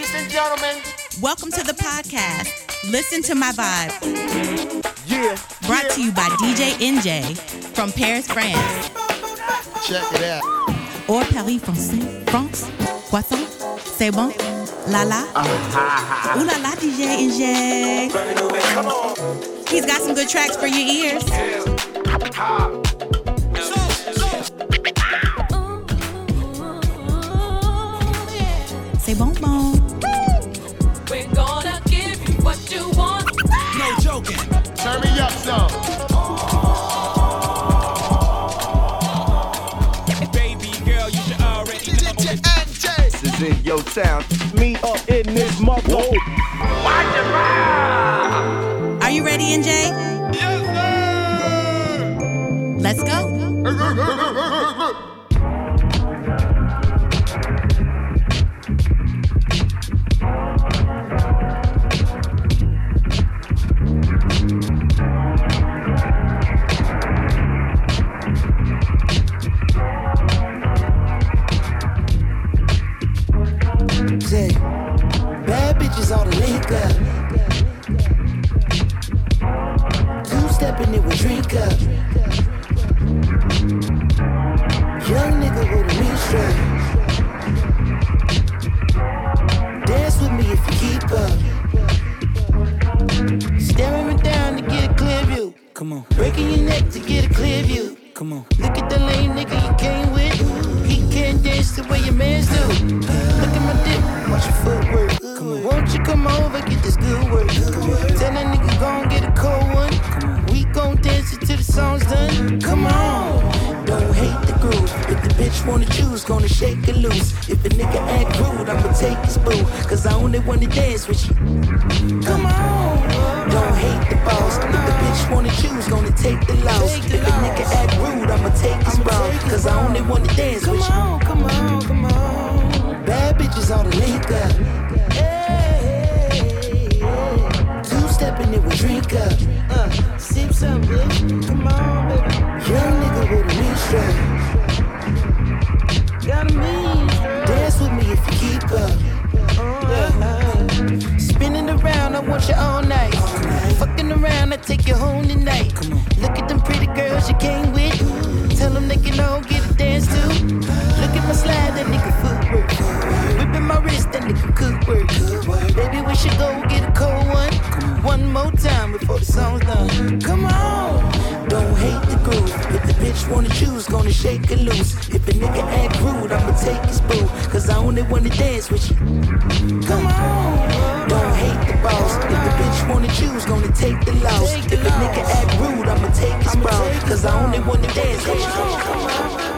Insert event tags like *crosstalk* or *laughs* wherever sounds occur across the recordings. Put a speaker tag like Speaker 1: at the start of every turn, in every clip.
Speaker 1: Ladies and gentlemen,
Speaker 2: Welcome to the podcast. Listen to my vibe.
Speaker 1: yeah.
Speaker 2: Brought
Speaker 1: yeah.
Speaker 2: to you by DJ Enjay from Paris, France.
Speaker 1: Check it out.
Speaker 2: Or Paris, France. France. Croissant. C'est bon. La la. Ah, Ooh la la, DJ Enjay. He's got some good tracks for your ears. C'est
Speaker 1: Turn some.
Speaker 3: Baby girl, you should already know.
Speaker 4: This is in your town. Me up in this mother.
Speaker 2: Are you ready,
Speaker 5: Enjay? Yes, sir. Let's go. Wanna choose, gonna shake it loose. If a nigga act rude, I'ma take his boo. Cause I only wanna dance with you. Come on. The song's done. Come on. Don't hate the groove. If the bitch wanna choose, gonna shake it loose. If a nigga act rude, I'ma take his boo. Cause I only wanna dance with you. Come on. Don't hate the boss. If the bitch wanna choose, gonna take the loss. If a nigga act rude, I'ma take his bra. Cause I only wanna dance with you.
Speaker 6: Welcome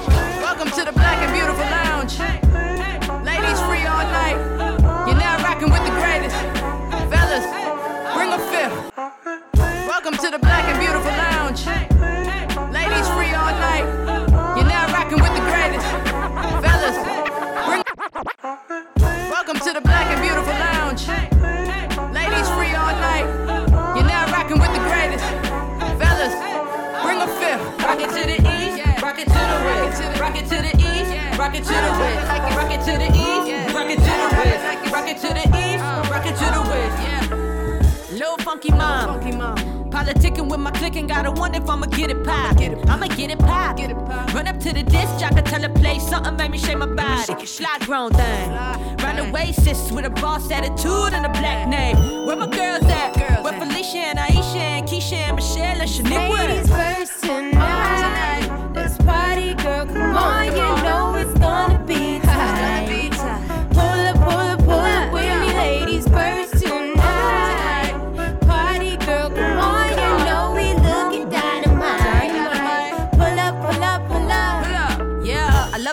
Speaker 6: Slide grown thing. Round the way, sis with a boss attitude and a black name. Where my girls at? Where Felicia and Aisha and Keisha and Michelle and Shaniqua?
Speaker 7: Ladies first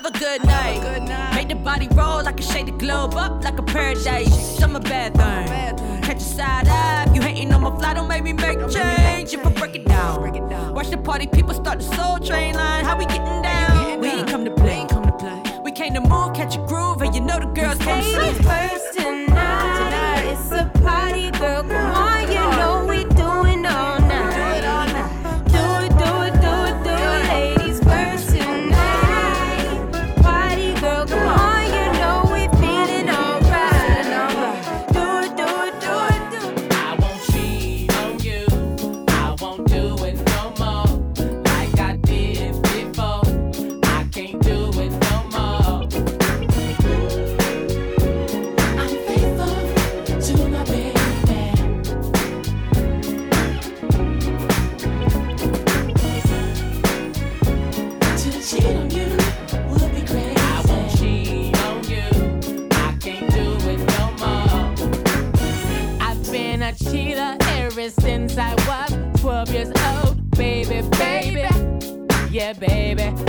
Speaker 6: a good night. Make the body roll like a shade the globe up like a paradise. Summer bath thing. Catch a side eye. If you hating on my fly, don't make me make change. If I break it down. Watch the party people start the soul train line. How we getting down? We ain't come to play. We came to move, catch a groove, and you know the girls come to
Speaker 7: Ladies
Speaker 6: see.
Speaker 7: first
Speaker 8: baby.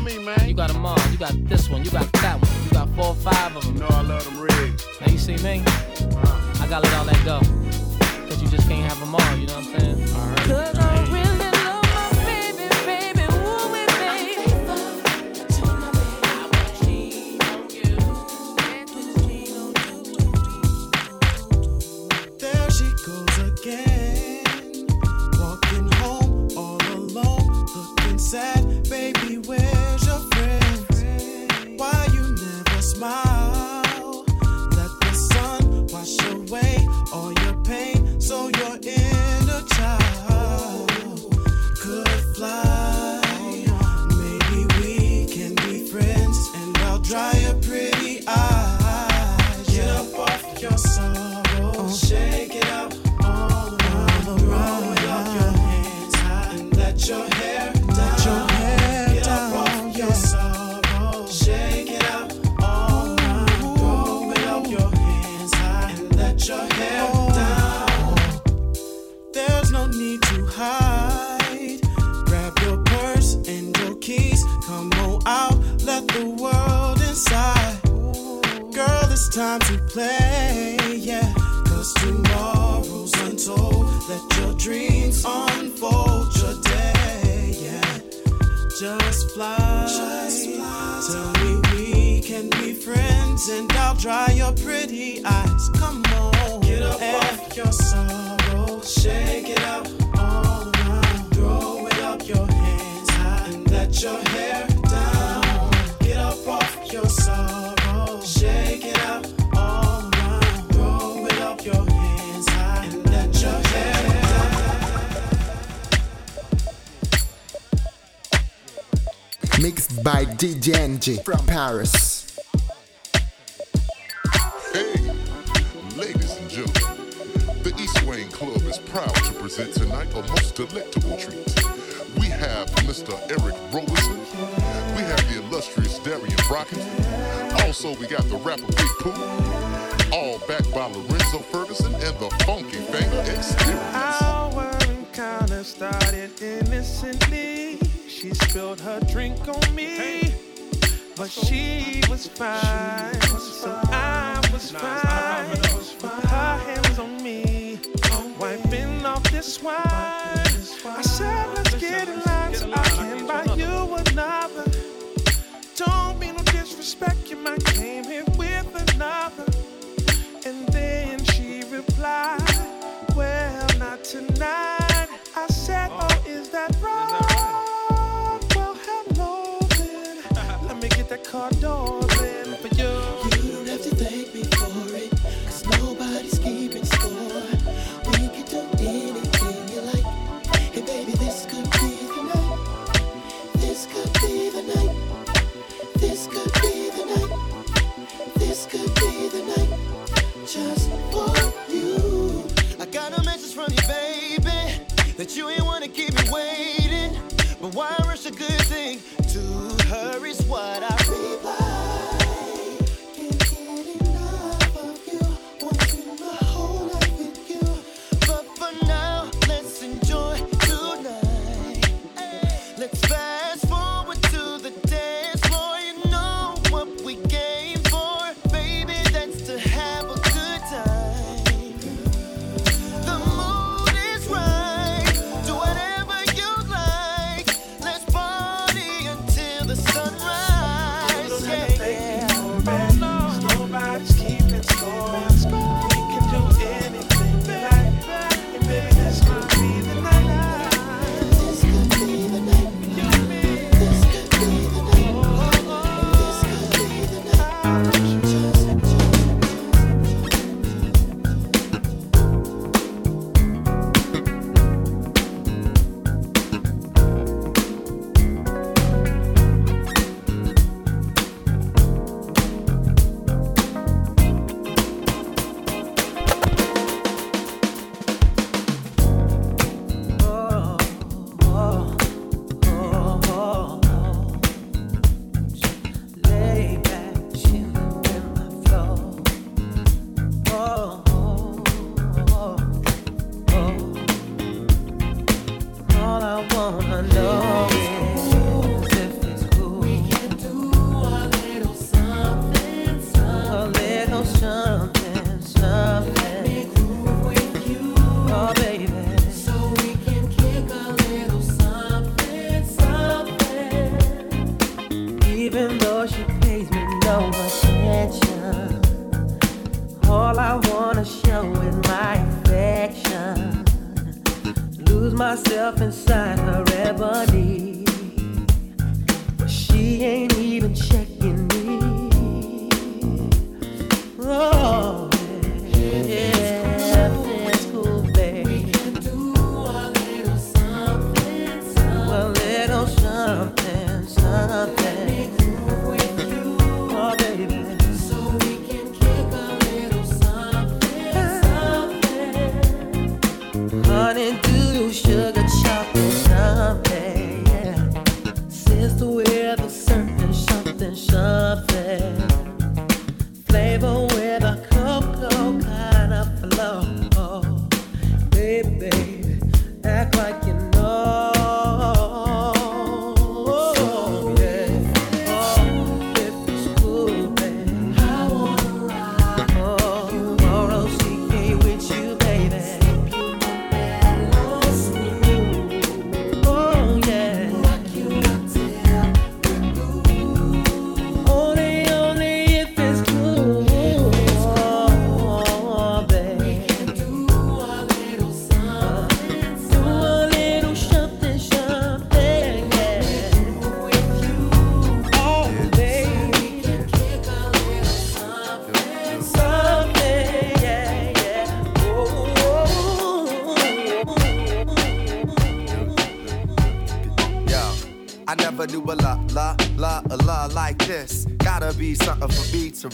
Speaker 9: me, man.
Speaker 10: You got a mom, you got this one, you got
Speaker 11: I'll dry your pretty eyes. Come on, get up and off your sorrow, shake it out all around. Throw it up your hands high and let your hair down. Get up off your sorrow, shake it out all around. Throw it up your hands high and let your hair. Down.
Speaker 12: Mixed by DJ Enjay from Paris.
Speaker 13: proud to present tonight a most delectable treat. We have Mr. Eric Roberson, We have the illustrious Darien Brockington. Also, we got the rapper Big Pooh. All backed by Lorenzo Ferguson and the Funky Banger Experience.
Speaker 11: Our encounter started innocently. She spilled her drink on me. But she was fine, so I was fine. Her hands on me. I said, let's get in line so I can buy you another. Don't mean no disrespect, you might came here with another. And then she replied, well, not tonight. I said, oh, is that right? Well, hello then. Let me get that car door. that you
Speaker 14: ain't wanna
Speaker 4: keep me waiting. But why?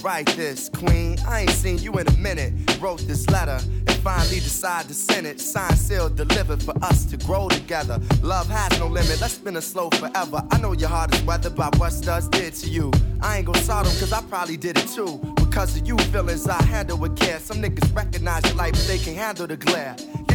Speaker 4: Write this. Queen, I ain't seen you in a minute. Wrote this letter and finally decided to send it. Signed, sealed, delivered for us to grow together. Love has no limit, let's spin it slow forever. I know your heart is weathered by what studs did to you. I ain't gon' sort 'em cause I probably did it too. Because of you feelings I handle with care. Some niggas recognize your light, but they can handle the glare.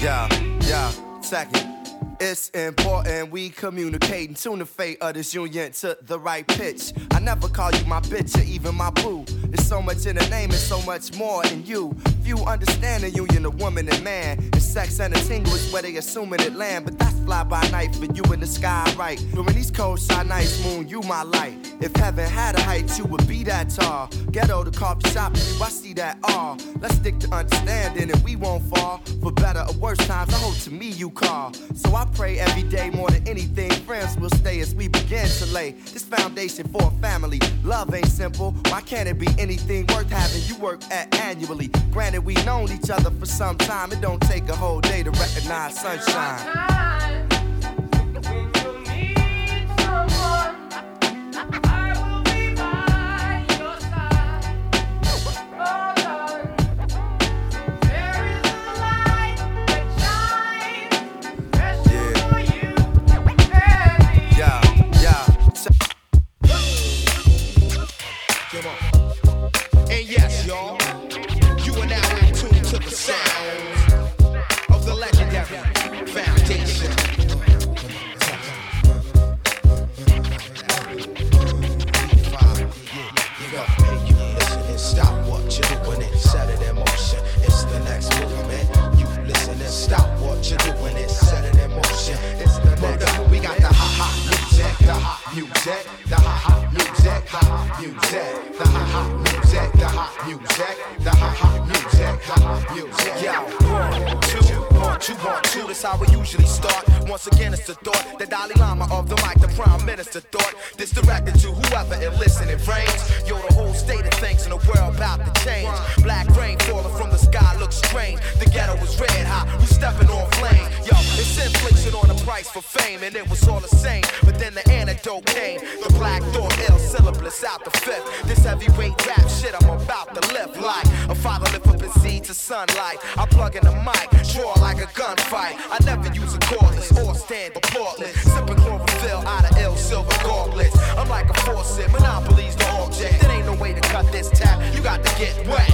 Speaker 4: Yeah, yeah, second. It's important we communicate and tune the fate of this union to the right pitch. I never call you my bitch or even my boo. There's so much in the name and so much more in you. Few understand the union of woman and man. And sex and a tingle is where they assuming it land. But that's fly by night for you in the sky, right? During these cold side nights, moon, you my light. If heaven had a height, you would be that tall. Ghetto to coffee shop, you, I see that all. Let's stick to understanding and we won't fall. For better or worse times, I hope to me you call. So I pray every day more than anything. Friends will stay as we begin to lay this foundation for a family. Love ain't simple. Why can't it be anything worth having you work at annually? Granted, we've known each other for some time. It don't take a whole day to recognize sunshine.
Speaker 1: Music, the ha ha music, hot music, the ha ha music, the hot music, the
Speaker 15: two, one, two. That's how we usually start. Once again, it's the thought, the Dalai Lama of the mic, the Prime Minister thought. This directed to whoever and listening frames. Yo, the
Speaker 5: whole state of things in the world about to change. Black rain falling from the sky looks strange. The ghetto was red hot, we stepping on flame. Yo, it's inflation on the price for fame, and it was all the same. But then the antidote came. The black thought ill syllabus out the fifth. This heavyweight rap shit I'm about to lift like a father lift up his seed to sunlight. I plug in the mic, draw like a gunfight. I never use a cordless or stand applaudless. Sipping chlorophyll out of ill silver gauntlets. I'm like a faucet, monopolies the object. There ain't no way to cut this tap. You got to get wet.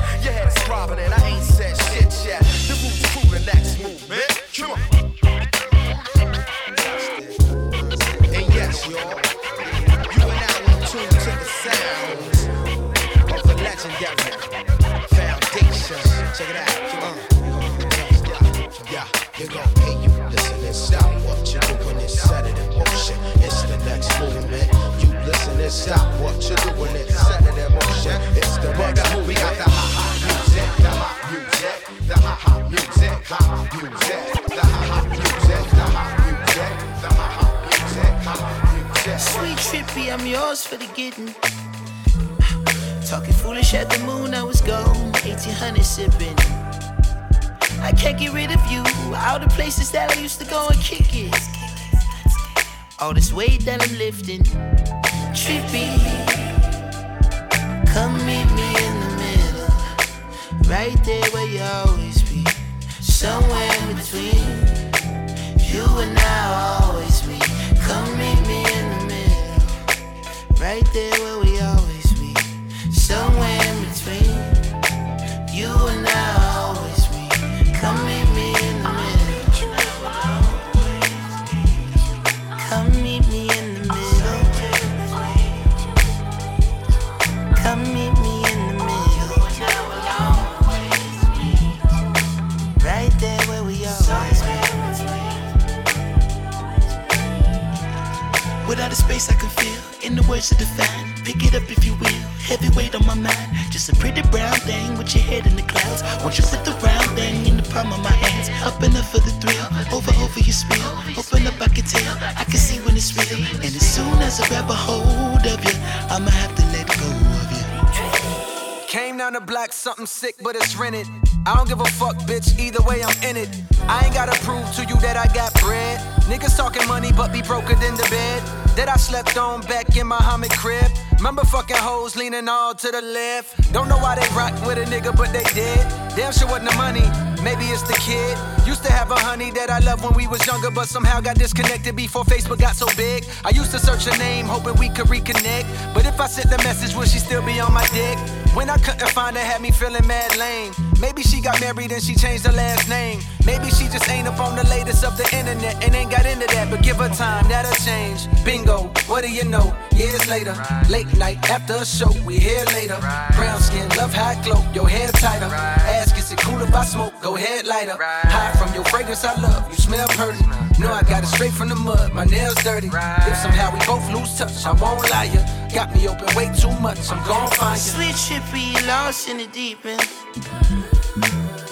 Speaker 14: But it's rented. I don't give a fuck, bitch, either way I'm in it. I ain't gotta prove to you that I got bread. Niggas talking money, but be broker than the bed. That I slept on back in my Muhammad crib. Remember fucking hoes leaning all to the left. Don't know why they rock with a nigga, but they did. Damn sure wasn't the money, maybe it's the kid. Used to have a honey that I loved when we was younger, but somehow got disconnected before Facebook got so big. I used to search her name, hoping we could reconnect. But if I sent the message, would she still be on my dick? When I couldn't find her, had me feeling mad lame. Maybe she got married and she changed her last name. Maybe she just ain't up on the latest of the internet and ain't got into that. But give her time, that'll change. Bingo, what do you know? Years later, late night after a show, we here later. Brown skin, love high glow, your hair tighter. Ask, is it cool if I smoke? Go ahead, lighter. High from your fragrance, I love. You smell pretty. Know I got it straight from the mud, my nails dirty. If somehow we both lose touch, I won't lie ya. Got me open way too much, I'm gon' find you.
Speaker 16: Sweet trippy, lost in the deep end.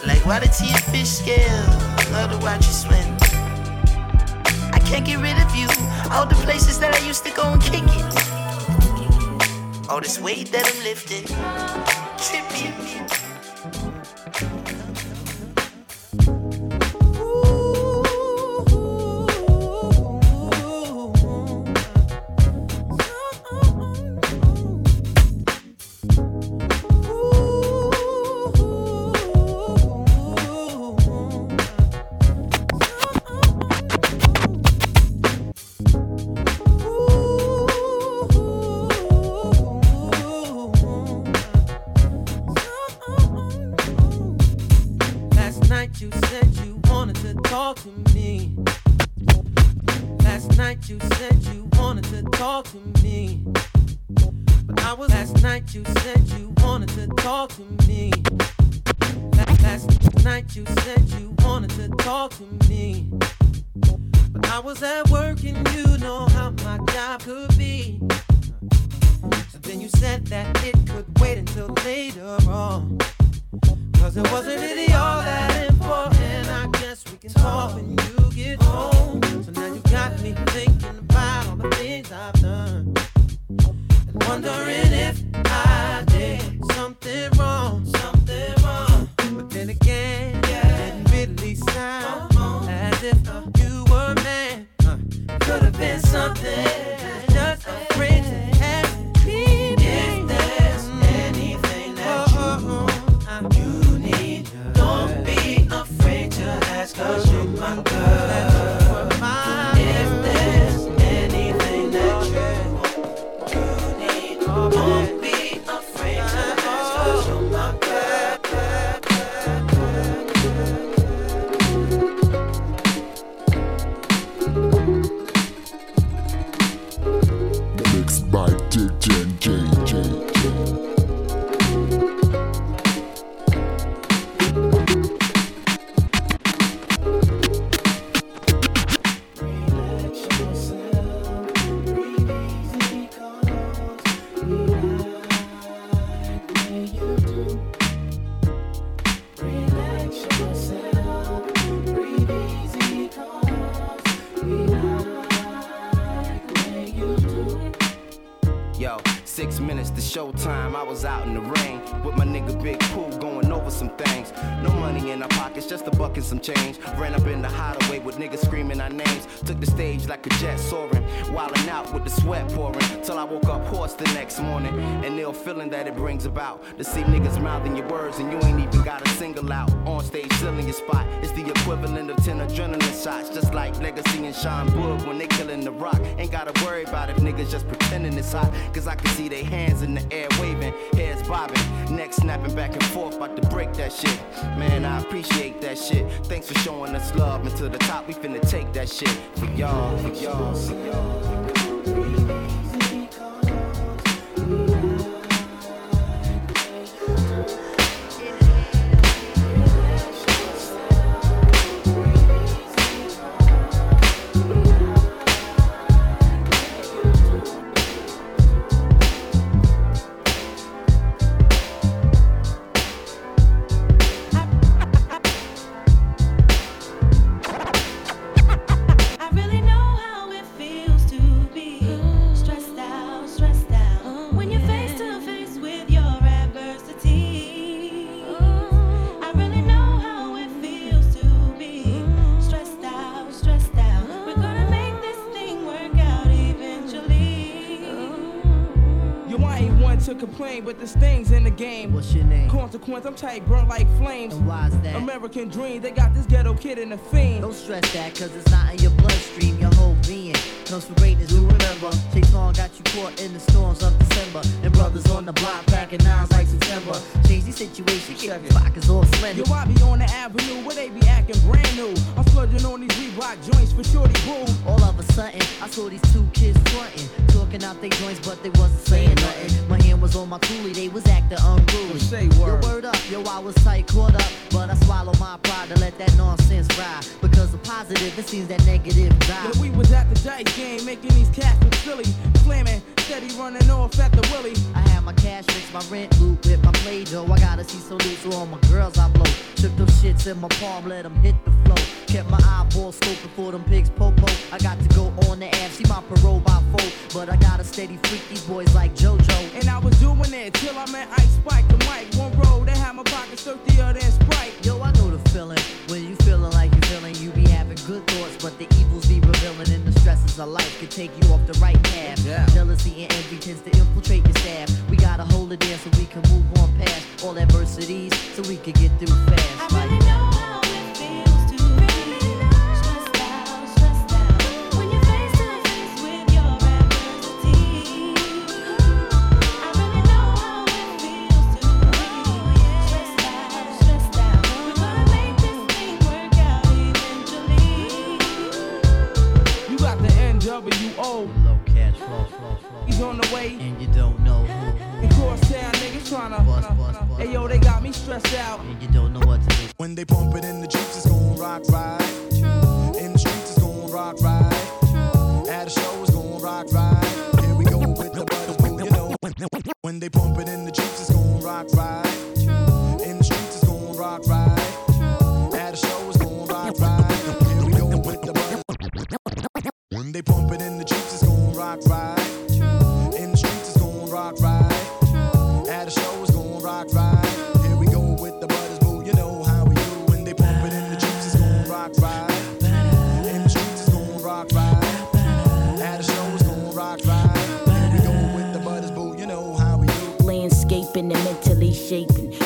Speaker 16: Like water to your fish scale, love to watch you swim. I can't get rid of you, all the places that I used to go and kick it. All this weight that I'm lifting, trippy.
Speaker 17: You
Speaker 4: with the sweat pouring. Till I woke up hoarse the next morning. And ill feeling that it brings about. To see niggas mouthing your words and you ain't even got a single out. On stage, filling your spot. It's the equivalent of 10 adrenaline shots. Just like Legacy and Sean Wood when they killing the rock. Ain't gotta worry about if niggas just pretending it's hot. Cause I can see their hands in the air waving, heads bobbing, neck snapping back and forth, about to break that shit. Man, I appreciate that shit. Thanks for showing us love. And to the top, we finna take that shit. For y'all, for y'all, for y'all.
Speaker 18: Complain, but this thing's in the game. What's your name? Consequence, I'm tight, burnt like flames. And why's that? American dream, they got this ghetto kid in the fiend.
Speaker 19: Don't stress that, cause it's not in your bloodstream, your whole being. Comes from greatness, do remember. Chase Long got you caught in the storms of December. And brothers on the block packing nines like September. Change the situation, keep the pockets all slender.
Speaker 18: Yo, I be on the avenue where they be acting brand new. I'm splurging on these Reebok joints for shorty boo.
Speaker 19: All of a sudden, I saw these two kids frontin', talking out their joints, but they wasn't saying nothing. My hand on my coolie, they was acting unruly.
Speaker 18: Say
Speaker 19: Yo,
Speaker 18: word.
Speaker 19: word up, yo, I was tight, caught up, but I swallowed my pride to let that nonsense ride. Because the positive, it seems that negative die.
Speaker 18: Yeah, we was at the dice game, making these cats look silly. Flaming, steady running off at the willy.
Speaker 19: I had my cash fix, my rent loop with my play dough. I gotta see so loose, so all my girls I blow. Shook those shits in my palm, let them hit the flow. Kept my eyeball scoping for them pigs popo. I got to go on the app, see my parole by four. But I gotta steady freak these boys like JoJo.
Speaker 18: And I was doing it till I met Ice Spike the mic. One road, they had my pockets dirtier than Sprite.
Speaker 19: Yo, I know the feeling. When you feeling like you feeling, you be having good thoughts, but the evils be revealing and the stresses of life can take you off the right path.
Speaker 18: Yeah.
Speaker 19: Jealousy and envy tends to infiltrate your staff. Gotta hold it in so we can move on past all adversities so we can get through fast.
Speaker 8: I
Speaker 18: Hey yo, they got me stressed out.
Speaker 19: And you don't know what to do.
Speaker 20: When they pump it in the Jeeps, it's gon' rock right. True. In the streets, it's gon' rock right. True. At a show, it's gon' rock right. Here we go with the butters, boo, you know. When they pump it in the Jeeps, it's gon' rock right. True. In the streets, it's gon' rock right. True. At a show, it's gon' rock right. Here we go with the butters. When they pump it in the Jeeps, it's gon' rock right.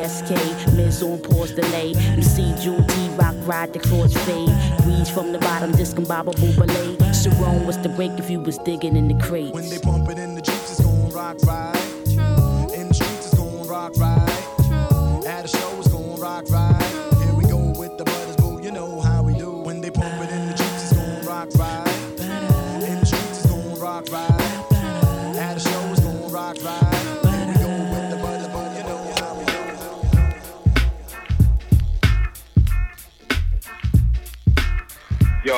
Speaker 21: PSK, Miz on pause delay. MC Jewel T Rock ride the cross fade. Weeds from the bottom, discombobble ballet. Sharon was the break if you was digging in the crates.
Speaker 20: When they bump it in the Jeeps, it's gon' rock right.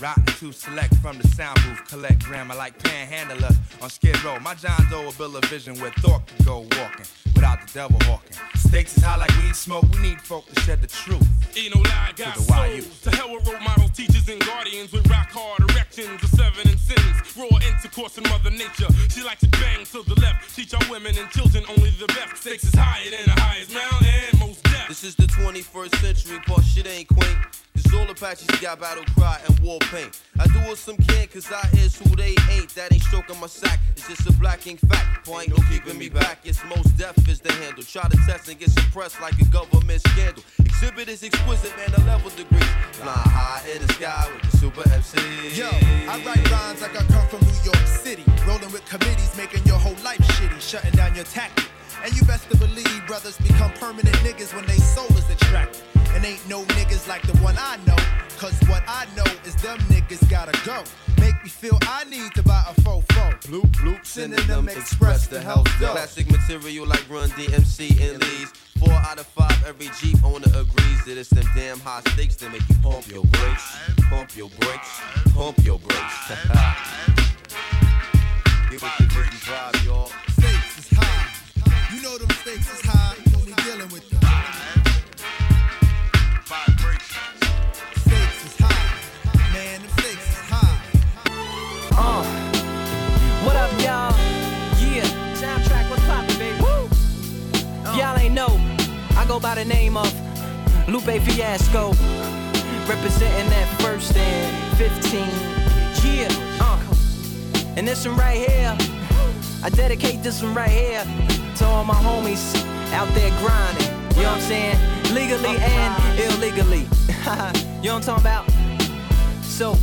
Speaker 22: rotten to select from the sound booth, collect grammar like panhandler on Skid Row. My John Doe a bill of vision where thought could go walking without the devil hawking. Stakes is high like weed smoke. We need folk to shed the truth.
Speaker 23: Ain't no lie,
Speaker 22: To
Speaker 23: got
Speaker 22: the
Speaker 23: soul.
Speaker 22: YU.
Speaker 23: To hell with role models, teachers, and guardians with rock hard erections of seven and sins. Raw intercourse and Mother Nature. She likes to bang to the left. Teach our women and children only the best. Stakes is higher than the highest mountain most depth.
Speaker 24: This is the 21st century, but shit ain't quaint. Cause all Apaches got battle cry and war paint. I do what some can, cause I is who they ain't. That ain't stroking my sack, it's just a black ink fact. Point no keeping me back, it's Mos Def is the handle. Try to test and get suppressed like a government scandal. Exhibit is exquisite, man, the level degree. Fly high in the sky with the super MC.
Speaker 25: Yo, I write rhymes like I come from New York City. Rolling with committees, making your whole life shitty, shutting down your tactic. And you best to believe brothers become permanent niggas when they soul is attracted. And ain't no niggas like the one I know. Cause what I know is them niggas gotta go. Make me feel I need to buy a fofo.
Speaker 24: Bloop, bloop,
Speaker 25: Synonym express the health dough.
Speaker 24: Classic material like Run DMC and Lee's. Four out of five, every Jeep owner agrees that it's them damn high stakes that make you pump your brakes, pump your brakes, pump your brakes. *laughs* Give it the Vicky vibe, y'all.
Speaker 25: Stakes is high. You know them stakes is high when we dealing with them.
Speaker 14: Go by the name of Lupe Fiasco, representing that first and 15. Yeah, uh, and this one right here, I dedicate this one right here to all my homies out there grinding. You know what I'm saying? Legally and illegally. *laughs* you know what I'm talking about? So,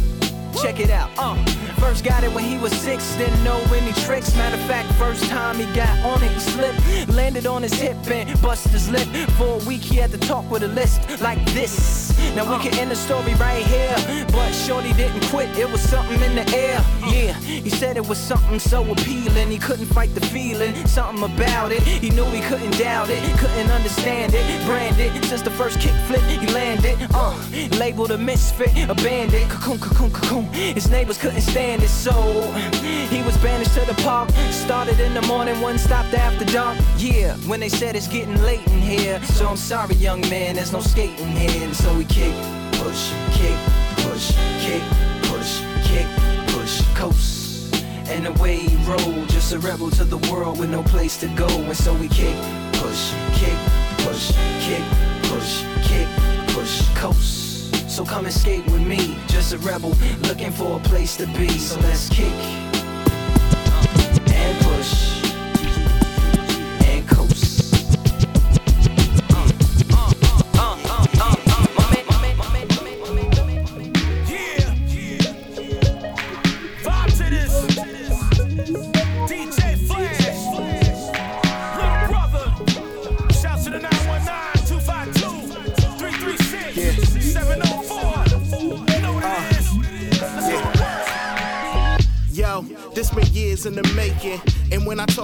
Speaker 14: check it out. Uh, first got it when he was six, didn't know any tricks. Matter of fact, first time he got on it, he slipped, landed on his hip and busted his lip. For a week, he had to talk with a list like this. Now we can end the story right here, but Shorty didn't quit. It was something in the air. Yeah, he said it was something so appealing. He couldn't fight the feeling, something about it. He knew he couldn't doubt it, couldn't understand it. Branded since the first kick flip, he landed. Uh, labeled a misfit, a bandit. Cocoon, cocoon, cocoon. His neighbors couldn't stand it, so he was banished to the park. Started in the morning, one stopped after dark. Yeah, when they said it's getting late in here. So I'm sorry, young man, there's no skating here. And so we kick, push, kick, push, kick, push, kick, push, coast. And away he rolled, just a rebel to the world with no place to go. And so we kick, push, kick, push, kick, push, kick, push, coast. So come skate with me, just a rebel looking for a place to be. So let's kick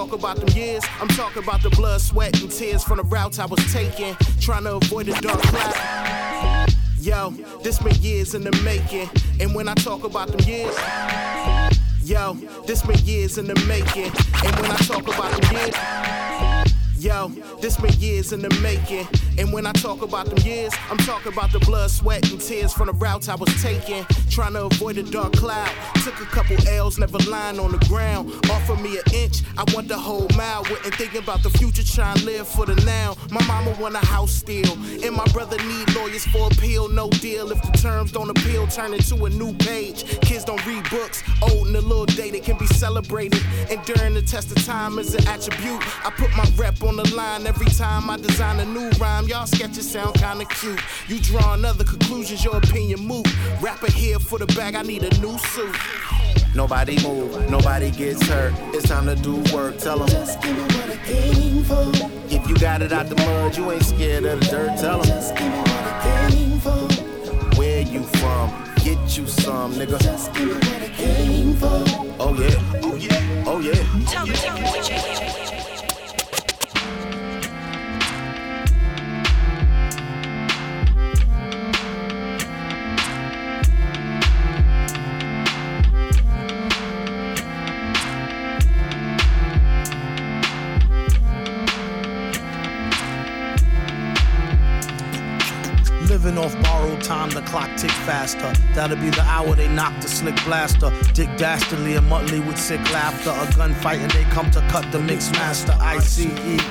Speaker 26: talk about them years, I'm talking about the blood, sweat, and tears from the routes I was taking, trying to avoid the dark cloud. Yo, this been years in the making. And when I talk about them years, yo, this been years in the making. And when I talk about them years, Yo, this been years in the making. And when I talk about them years, I'm talking about the blood, sweat, and tears from the routes I was taking. Trying to avoid the dark cloud. Took a couple L's, never lying on the ground. Offer me an inch, I want the whole mile. Wasn't thinking about the future, trying to live for the now. My mama want a house still. And my brother need lawyers for appeal, no deal. If the terms don't appeal, turn into a new page. Kids don't read books, old and a little dated can be celebrated. And during the test of time is an attribute. I put my rep on the line every time I design a new rhyme. Y'all sketches sound kinda cute. You drawing other conclusions, your opinion moot. Rapper here for the bag, I need a new suit.
Speaker 4: Nobody move, nobody gets hurt. It's time to do work. Tell them. Just give me what I came for. If you got it out the mud, you ain't scared of the dirt. Tell them. Just give me what I came for. Where you from? Get you some, nigga. Just give me what I came for. Oh yeah. Oh yeah. Oh yeah.
Speaker 20: Living clock tick faster. That'll be the hour they knock the slick blaster. Dick Dastardly and Muttley with sick laughter. A gunfight and they come to cut the mix master. ICE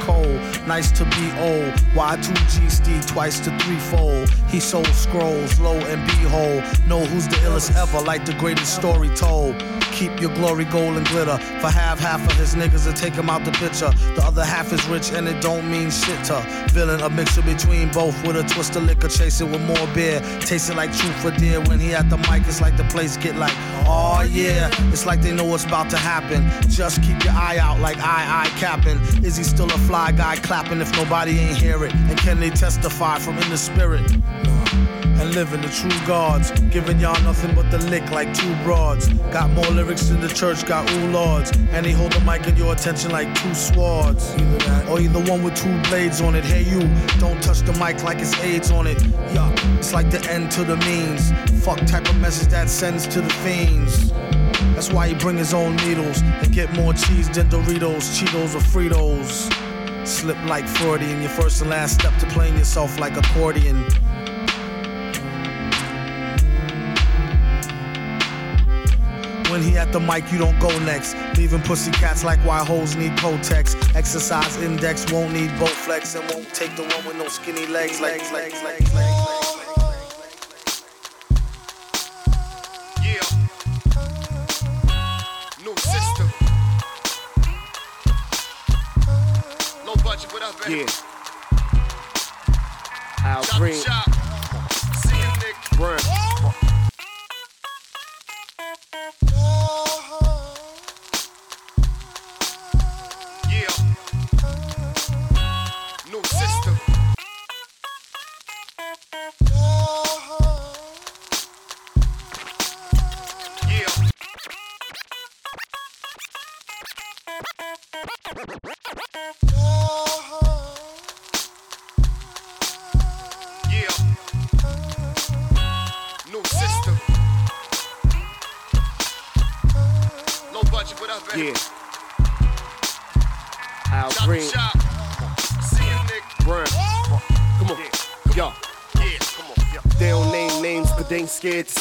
Speaker 20: Cole, nice to be old. Y2G Steve twice to threefold. He sold scrolls, low and behold. Know who's the illest ever, like the greatest story told. Keep your glory gold and glitter. For half, half of his niggas to take him out the picture. The other half is rich and it don't mean shit to. Villain, a mixture between both with a twist of liquor, chasing with more beer. Taste it like truth for dear. When he at the mic, it's like the place get like, oh yeah. It's like they know what's about to happen. Just keep your eye out like I, I capping. Is he still a fly guy clapping if nobody ain't hear it? And can they testify from in the spirit? And living the true gods. Giving y'all nothing but the lick like two broads. Got more lyrics than the church, got ooh lords. And he hold the mic in your attention like two swords. Either that, or either one with two blades on it. Hey you, don't touch the mic like it's AIDS on it. Yeah, it's like the end to the means. Fuck type of message that sends to the fiends. That's why he bring his own needles and get more cheese than Doritos, Cheetos, or Fritos. Slip like Freudian, your first and last step to playing yourself like accordion. When he at the mic, you don't go next. Leaving pussy cats like why hoes need Kotex. Exercise index won't need both flex and won't take the one with no skinny legs. Legs, legs, legs, legs.
Speaker 27: Yeah. New system.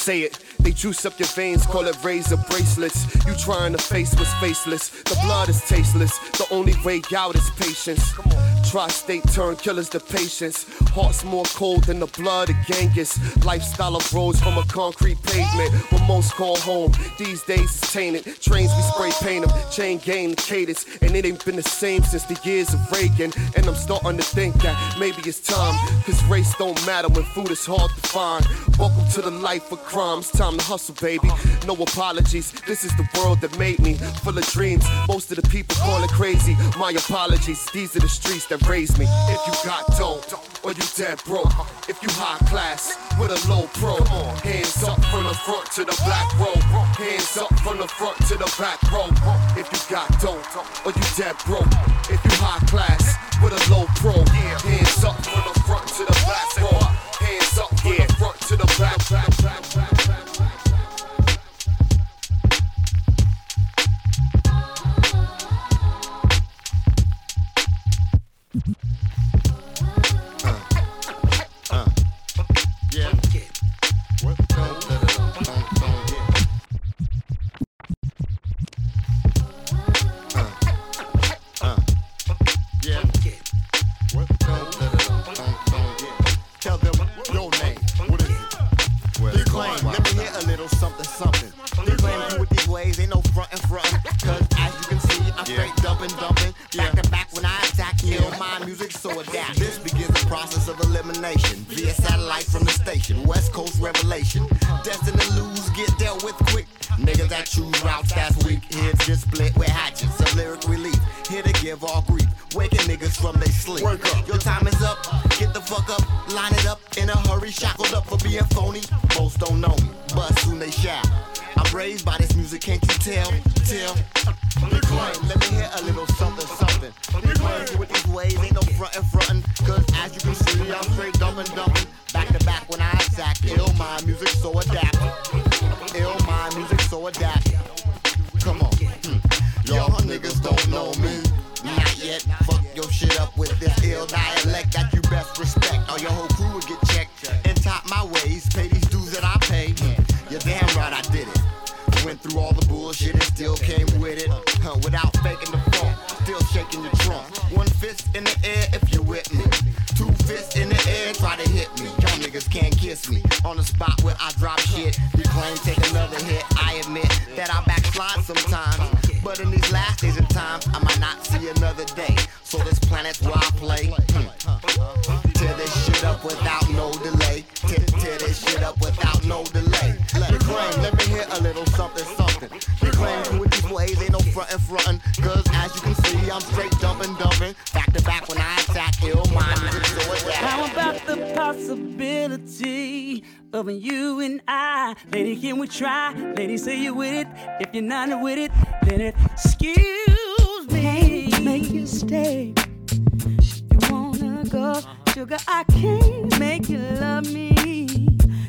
Speaker 4: Say it. Juice up your veins, call it razor bracelets. You trying to face what's faceless. The blood is tasteless. The only way out is patience. Tri-state turn killers to patience. Hearts more cold than the blood of Genghis. Lifestyle of roads from a concrete pavement. What most call home. These days is tainted. Trains we spray paint them. Chain gang the cadence. And it ain't been the same since the years of Reagan. And I'm starting to think that maybe it's time. Cause race don't matter when food is hard to find. Welcome to the life of crimes. Time to hustle, baby. No apologies. This is the world that made me. Full of dreams. Most of the people call it crazy. My apologies. These are the streets that
Speaker 28: raised me. If you got dope, or you dead broke. If you high class with a low pro, hands up from the front to the back row. Hands up from the front to the back row. If you got dope, or you dead broke. If you high class with a low pro, hands up from the front to the back row. Hands up from the front to the back, back, back,
Speaker 29: without no delay. Tear, tear this shit up without no delay. Let it claim, let me hear a little something, something. You claim you with these ways, ain't no front and frontin'. Cause as you can see, I'm straight dumping, dumping. Back to back when I attack, ill mind music, so it's
Speaker 30: How about the possibility of you and I? Lady, can we try? Lady, say you with it. If you're not with it, then excuse me.
Speaker 7: Can't make you stay. You wanna go, sugar? I can't make you love me.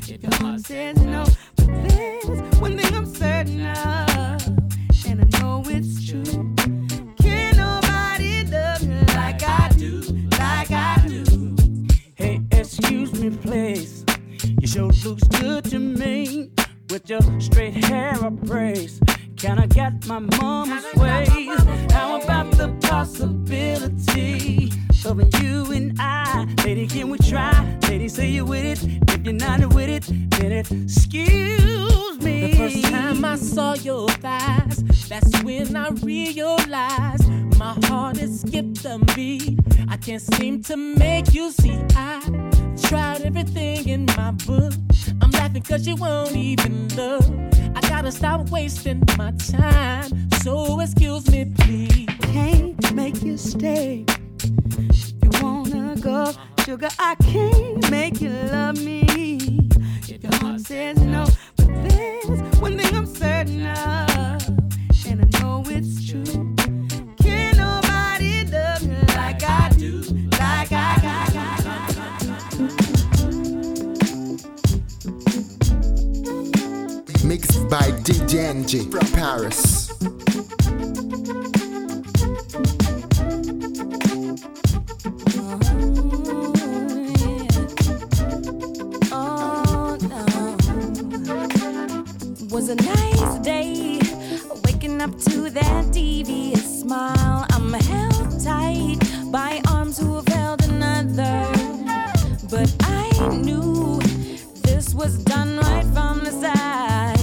Speaker 7: If your heart says no, but there's one thing I'm certain of, and I know it's true. Can't nobody love you like I do, like I do.
Speaker 30: Hey, excuse me, please. Your sure looks good to me with your straight hair upraised. Can I get my mama's ways? How about the possibility of you and I? Lady, can we try? Lady, say you with it. If you're not with it, then excuse me.
Speaker 8: The first time I saw your thighs, that's when I realized my heart has skipped a beat. I can't seem to make you see. I tried everything in my book. I'm laughing cause you won't even look. I gotta stop wasting my time. So excuse me, please.
Speaker 7: Can't make you stay. You wanna go, sugar? I can't make you love me. If your heart says no, but there's one thing I'm certain of, and I know it's true. Can't nobody love you like I do, like I,
Speaker 29: Mixed by DJ from Paris.
Speaker 7: Was a nice day. Waking up to that devious smile. I'm held tight by arms who have held another. But I knew this was done right from the side.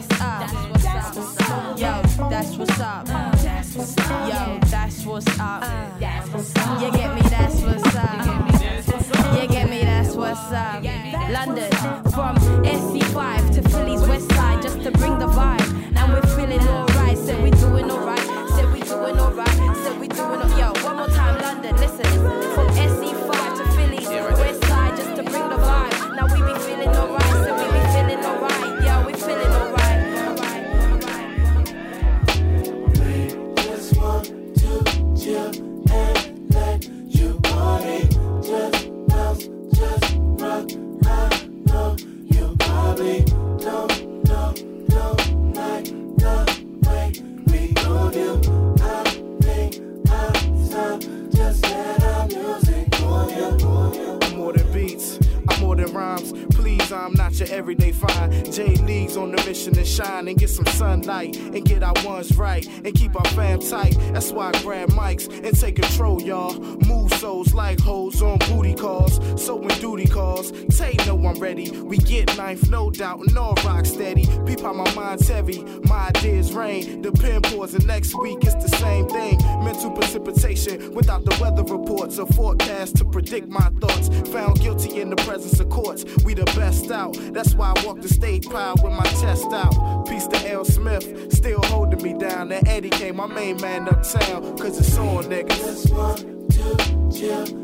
Speaker 19: what's up.
Speaker 31: That's what's up. Yo, that's what's up. Yo, that's what's up. That's what's up. You get me? That's what's up. You get me? That's what's up. London, from SC5 to Philly's West.
Speaker 26: out. That's why I walk the stage proud with my chest out. Peace to L. Smith, still holding me down. And Eddie K, my main man uptown, cause it's on, niggas.
Speaker 32: Just
Speaker 33: one,
Speaker 32: two, chill.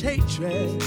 Speaker 32: Hatred,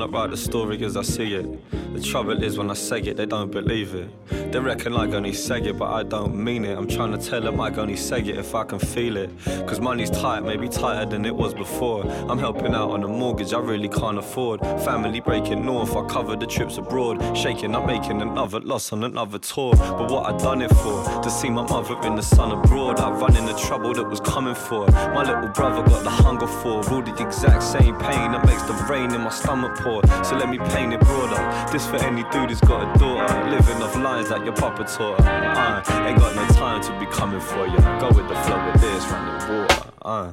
Speaker 34: trying to write the story as I see it. The trouble is when I say it, they don't believe it. They reckon I only say it, but I don't mean it. I'm trying to tell them I only say it if I can feel it. Cause money's tight, maybe tighter than it was before. I'm helping out on a mortgage I really can't afford. Family breaking north, I cover the trips abroad. Shaking, I'm making another loss on another tour. But what I done it for? To see my mother in the sun abroad. I run in the trouble that was coming for. My little brother got the hunger for. All the exact same pain that makes the rain in my stomach pour. So let me paint it broader. This for any dude who's got a daughter. Living off lines like your papa taught her. Uh, ain't got no time to be coming for you. Go with the flow with this, run the water. Uh.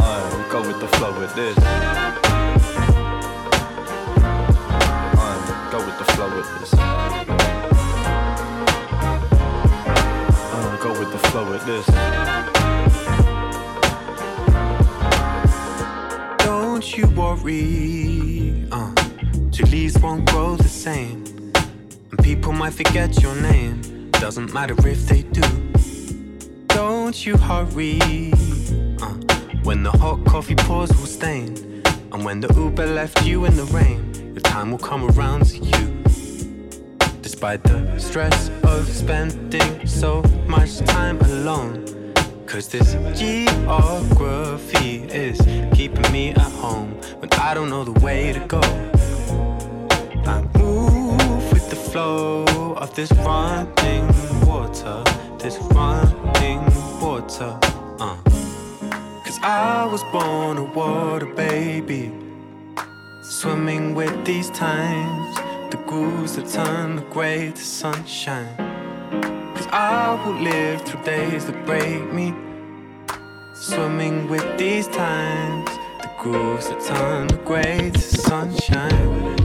Speaker 34: Uh, go with the flow with this. Uh, go with the flow with this. Uh, go with the flow with this.
Speaker 35: Don't you worry, uh, two leaves won't grow the same. And people might forget your name, doesn't matter if they do. Don't you hurry, uh, when the hot coffee pours will stain. And when the Uber left you in the rain, the time will come around to you. Despite the stress of spending so much time alone. Cause this geography is keeping me at home when I don't know the way to go. Flow of this running water, this running water. Uh. Cause I was born a water baby, swimming with these times, the grooves that turn the gray to sunshine. Cause I will live through days that break me. Swimming with these times, the grooves that turn the gray to sunshine.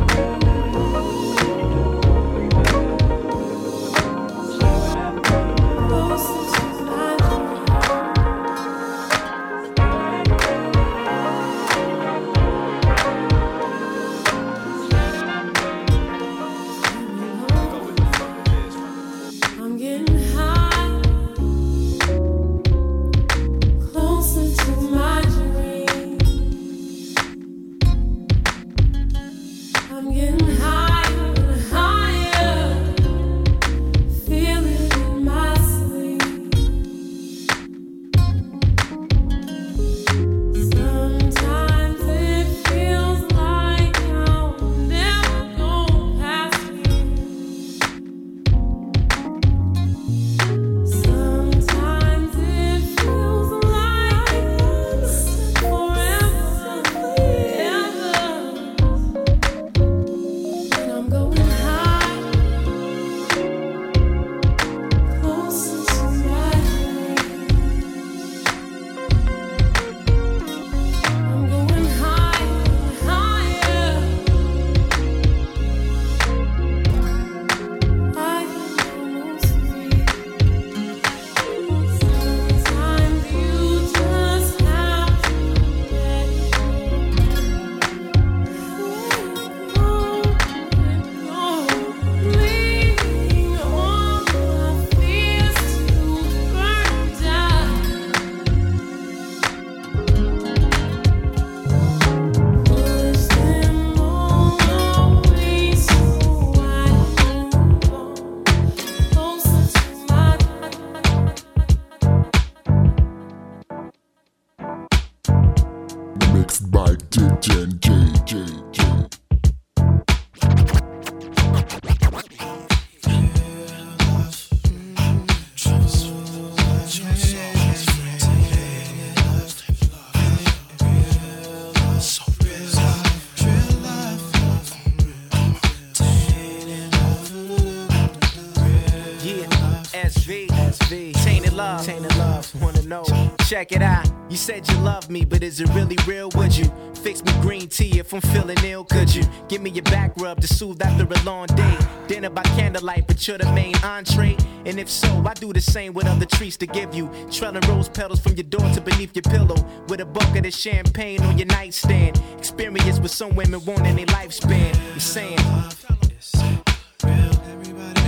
Speaker 36: Check it out. You said you love me, but is it really real? Would you fix me green tea if I'm feeling ill? Could you give me your back rub to soothe after a long day? Dinner by candlelight, but you're the main entree. And if so, I do the same with other treats to give you. Trailing rose petals from your door to beneath your pillow, with a bucket of champagne on your nightstand. Experience with some women wanting a lifespan. I'm saying.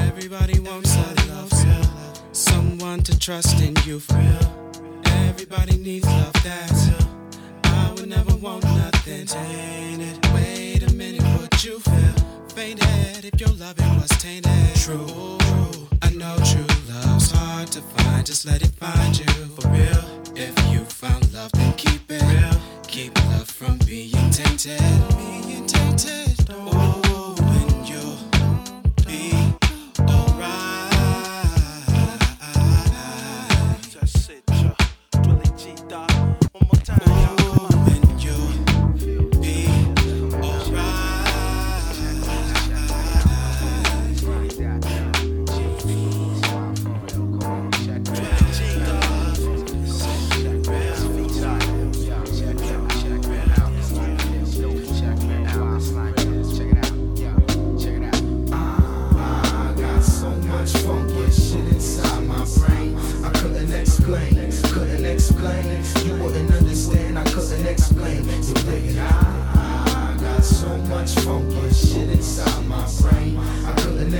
Speaker 10: Everybody wants a love, someone to trust in you for real. Everybody needs love that's I would never want nothing tainted. Wait a minute, would you feel fainted if your loving was tainted? True, I know true love's hard to find. Just let it find you for real. If you found love, then keep it real. Keep love from being tainted. Being tainted. Oh,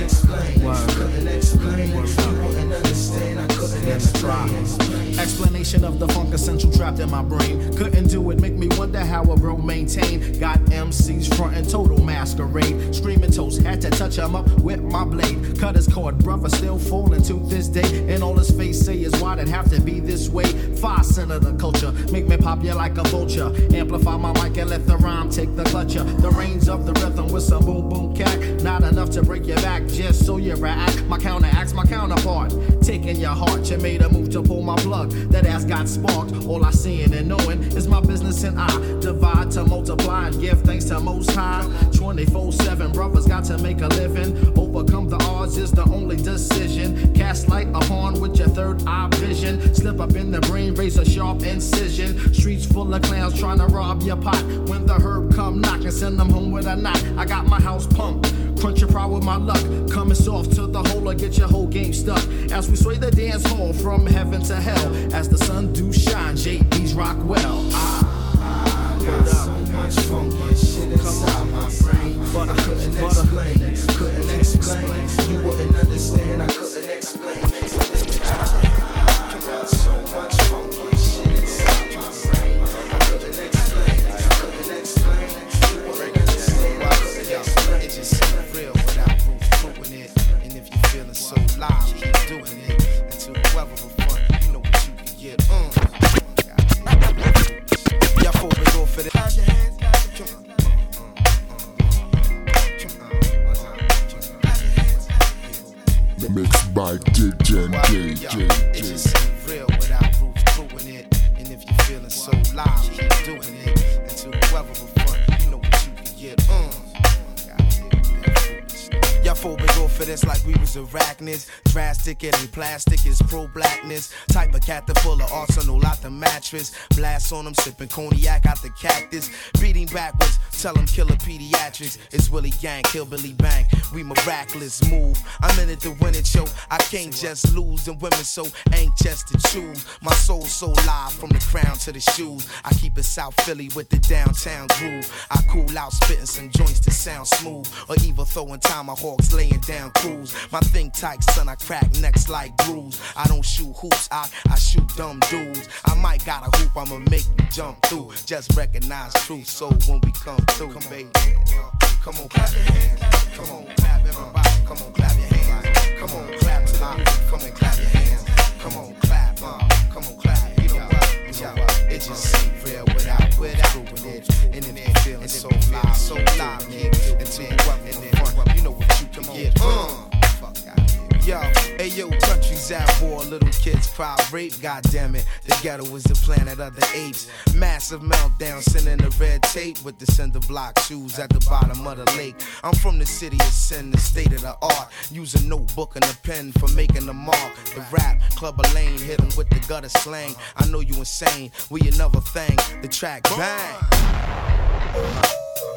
Speaker 37: couldn't explain, couldn't explain. You wouldn't understand, I couldn't explain.
Speaker 26: Explanation of the funk essential trapped in my brain. Couldn't do it, make me wonder how a bro maintain. Got MCs front and total masquerade. Screaming toast, had to touch him up with my blade. Cut his cord, brother still falling to this day. And all his face say is why'd it have to be this way? Five cent of the culture, make me pop you like a vulture. Amplify my mic and let the rhyme take the clutcher. The reins of the rhythm with some boom boom cat. Not enough to break your back, just so you react. My counteracts, my counterpart. Taking your heart, you made a move to pull my plug. That ass got sparked. All I seeing and knowing is my business and I divide to multiply and give thanks to Most High. 24 7 brothers got to make a living. Overcome the odds is the only decision. Cast light upon with your third eye vision. Slip up in the brain, raise a sharp incision. Streets full of clowns trying to rob your pot. When the herb come knocking, send them home with a knock. I got my house pumped. Crunch your pride with my luck. Coming soft to the hole or get your whole game stuck. As we sway the dance hall from heaven to hell. As the sun do shine, JB's rock well. I,
Speaker 37: got so much funky shit inside my brain. I couldn't explain, couldn't explain. You wouldn't understand, I couldn't explain. I got so much funky shit inside my brain. I couldn't explain, couldn't explain. You wouldn't understand, I couldn't explain.
Speaker 36: Just real without it. And if you're feeling so live, keep doing it. Until weather fun, you know what you can get. Uh. Folk been go for this.
Speaker 13: Mixed by Dick Gen J J
Speaker 36: just real without proof proving it. And if you're feeling so live, keep doing it. Until the weather will fun, you know what you can get. Uh. Y'all go for this like we was arachnids. Drastic, it ain't plastic, it's pro blackness. Type of cat that full of arsenal out the mattress. Blast on them, sipping cognac out the cactus. Beating backwards, tell them killer pediatrics. It's Willie Gang, Hillbilly Bang. We miraculous move. I'm in it to win it, yo. I can't just lose. And women so anxious to choose. My soul so live from the crown to the shoes. I keep it South Philly with the downtown groove. I cool out, spitting some joints that sound smooth. Or even throwing tomahawks, laying down crews. My think tight, son, I crack necks like grooves. I don't shoot hoops, I, I shoot dumb dudes. I might got a hoop, I'ma make you jump through. Just recognize truth, so when we come through. Come come on, clap your hands. Come on, clap in my body. Come on, clap your hands. Come on, clap till I come and clap your hands. Come on, clap, uh, come on, clap. You know what? You know what? It just ain't real without without proving it. And then
Speaker 26: it feeling so live, so live, nigga. And to whoever, and then
Speaker 36: you know what you can get. Uh.
Speaker 26: Yo, hey yo, country's at war. Little kids cry rape. God it, the ghetto is the planet of the apes. Massive meltdown, sending the red tape with the cinder block shoes at the bottom of the lake. I'm from the city of sin, the state of the art. Use a notebook and a pen for making the mark. The rap, club a lane, hit with the gutter slang. I know you insane, we another thing. The track bang.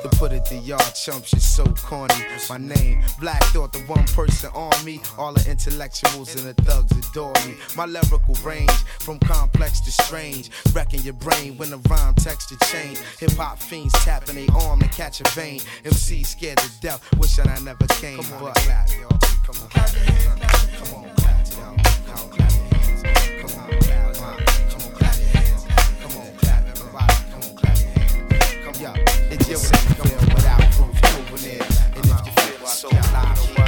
Speaker 26: To put it to y'all chumps, you're so corny. My name, Black Thought, the one person on me. All the intellectuals and the thugs adore me. My lyrical range, from complex to strange. Wrecking your brain when the rhyme texture change. Hip hop fiends tapping their arm to catch a vein. MC scared to death, wishing I never came. Come on, clap, y'all. Come on, clap hands. Come on, clap, y'all. Come on, clap it's your on, without proof, proving it. And if you feel so loud,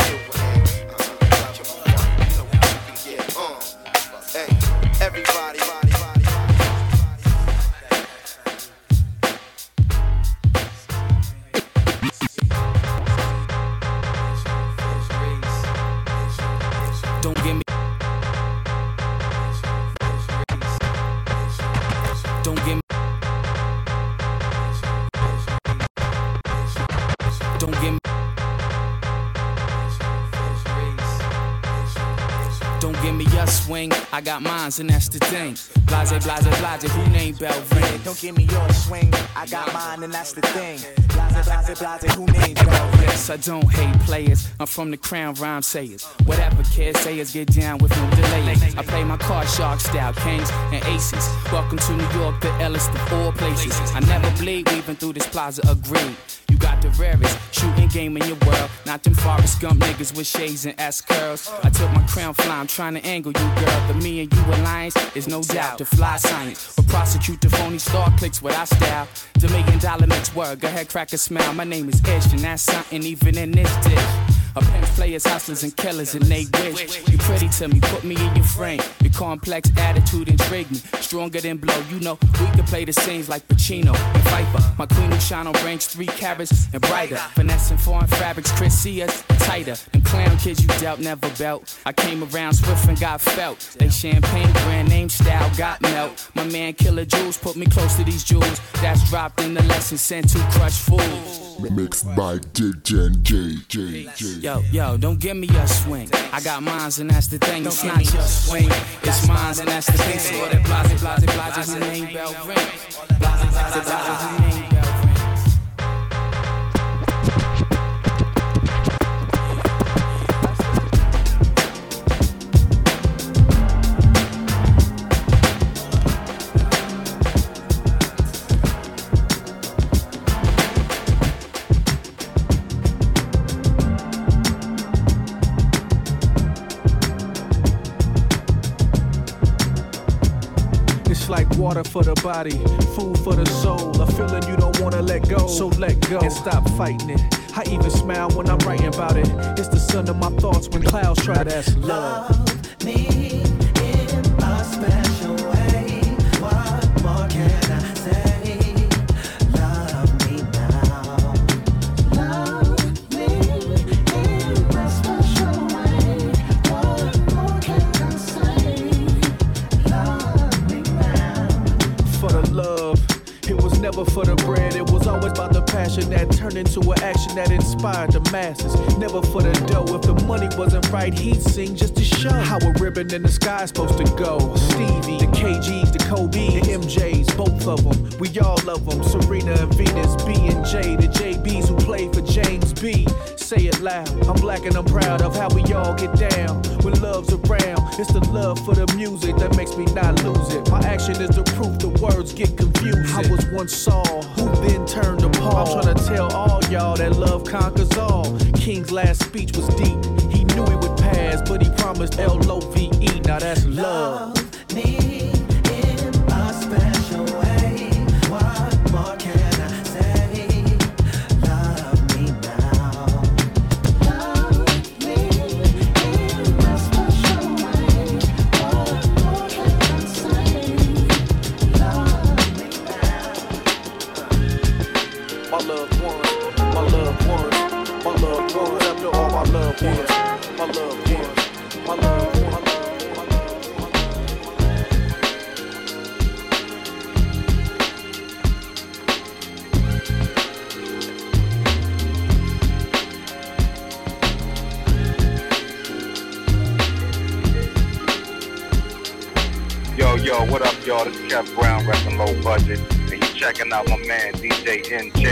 Speaker 38: swing, I got mines and that's the thing. Blase, blase, blase, who named Belvin?
Speaker 36: Don't give me your swing, I got mine and that's the thing. Blase, blase, blase, who named Belvin?
Speaker 38: Yes, I don't hate players. I'm from the crown rhyme sayers. Whatever kids sayers, get down with no delay. I play my card shark style, kings and aces. Welcome to New York, the Ellis of all places. I never bleed weaving through this plaza of green. You got the rarest shooting game in your world. Not them Forrest Gump niggas with shades and S curls. I took my crown fly, I'm trying to angle you, girl. The me and you alliance is no doubt the fly science. But prosecute the phony star clicks with our style. Million dollar mix word, go ahead, crack a smile. My name is Ish, and that's something even in this dish. A pimp players, hustlers, and killers, and they wish you pretty to me. Put me in your frame. Your complex attitude intrigue me. Stronger than blow. You know we can play the scenes like Pacino and Viper. My queen who shine on range three carats and brighter. Finessing foreign fabrics, Chris see us tighter. Them clown kids you dealt never belt. I came around swift and got felt. They champagne brand name style got melt. My man Killer Jules put me close to these jewels. That's dropped in the lesson sent to crush fools.
Speaker 13: Mixed by DJ J, J, J.
Speaker 38: Yo, yo, don't give me a swing. I got mines and that's the thing. It's not your swing, it's mines and that's the thing. So that blase, blase, blase, who name bell rings. Blase, blase, blase, who name
Speaker 39: water for the body, food for the soul. A feeling you don't wanna let go, so let go and stop fighting it. I even smile when I'm writing about it. It's the sun of my thoughts when clouds try. That's love.
Speaker 5: Me
Speaker 39: passion that turned into an action that inspired the masses. Never for the dough, if the money wasn't right, he'd sing just to show how a ribbon in the sky is supposed to go. Stevie, the KGs, the Kobe, the MJs, both of them, we all love them. Serena and Venus, B and J, the JBs who played for James B. Say it loud, I'm black and I'm proud of how we all get down when love's around. It's the love for the music that makes me not lose it. My action is the proof, the words get confusing. I was once saw, who then turned apart. I'm trying to tell all y'all that love conquers all. King's last speech was deep. He knew it would pass, but he promised L O V E. Now that's love.
Speaker 7: Out my man DJ
Speaker 18: Enjay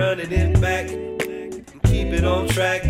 Speaker 18: running it back. Keep it on track.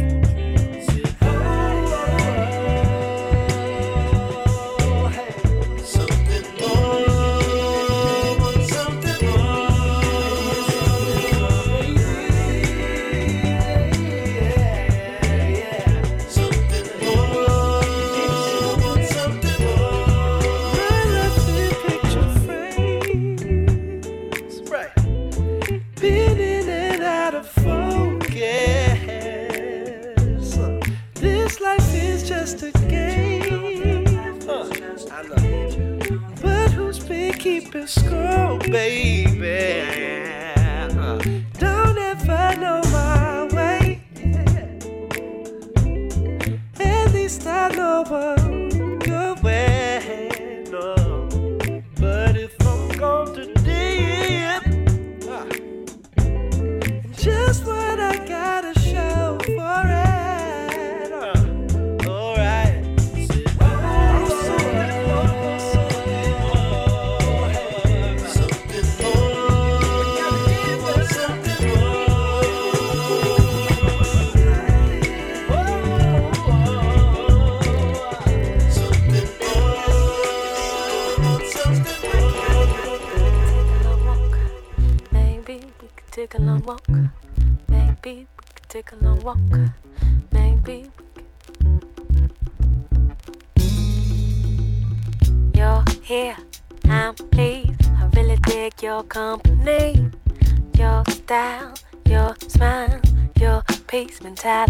Speaker 40: baby.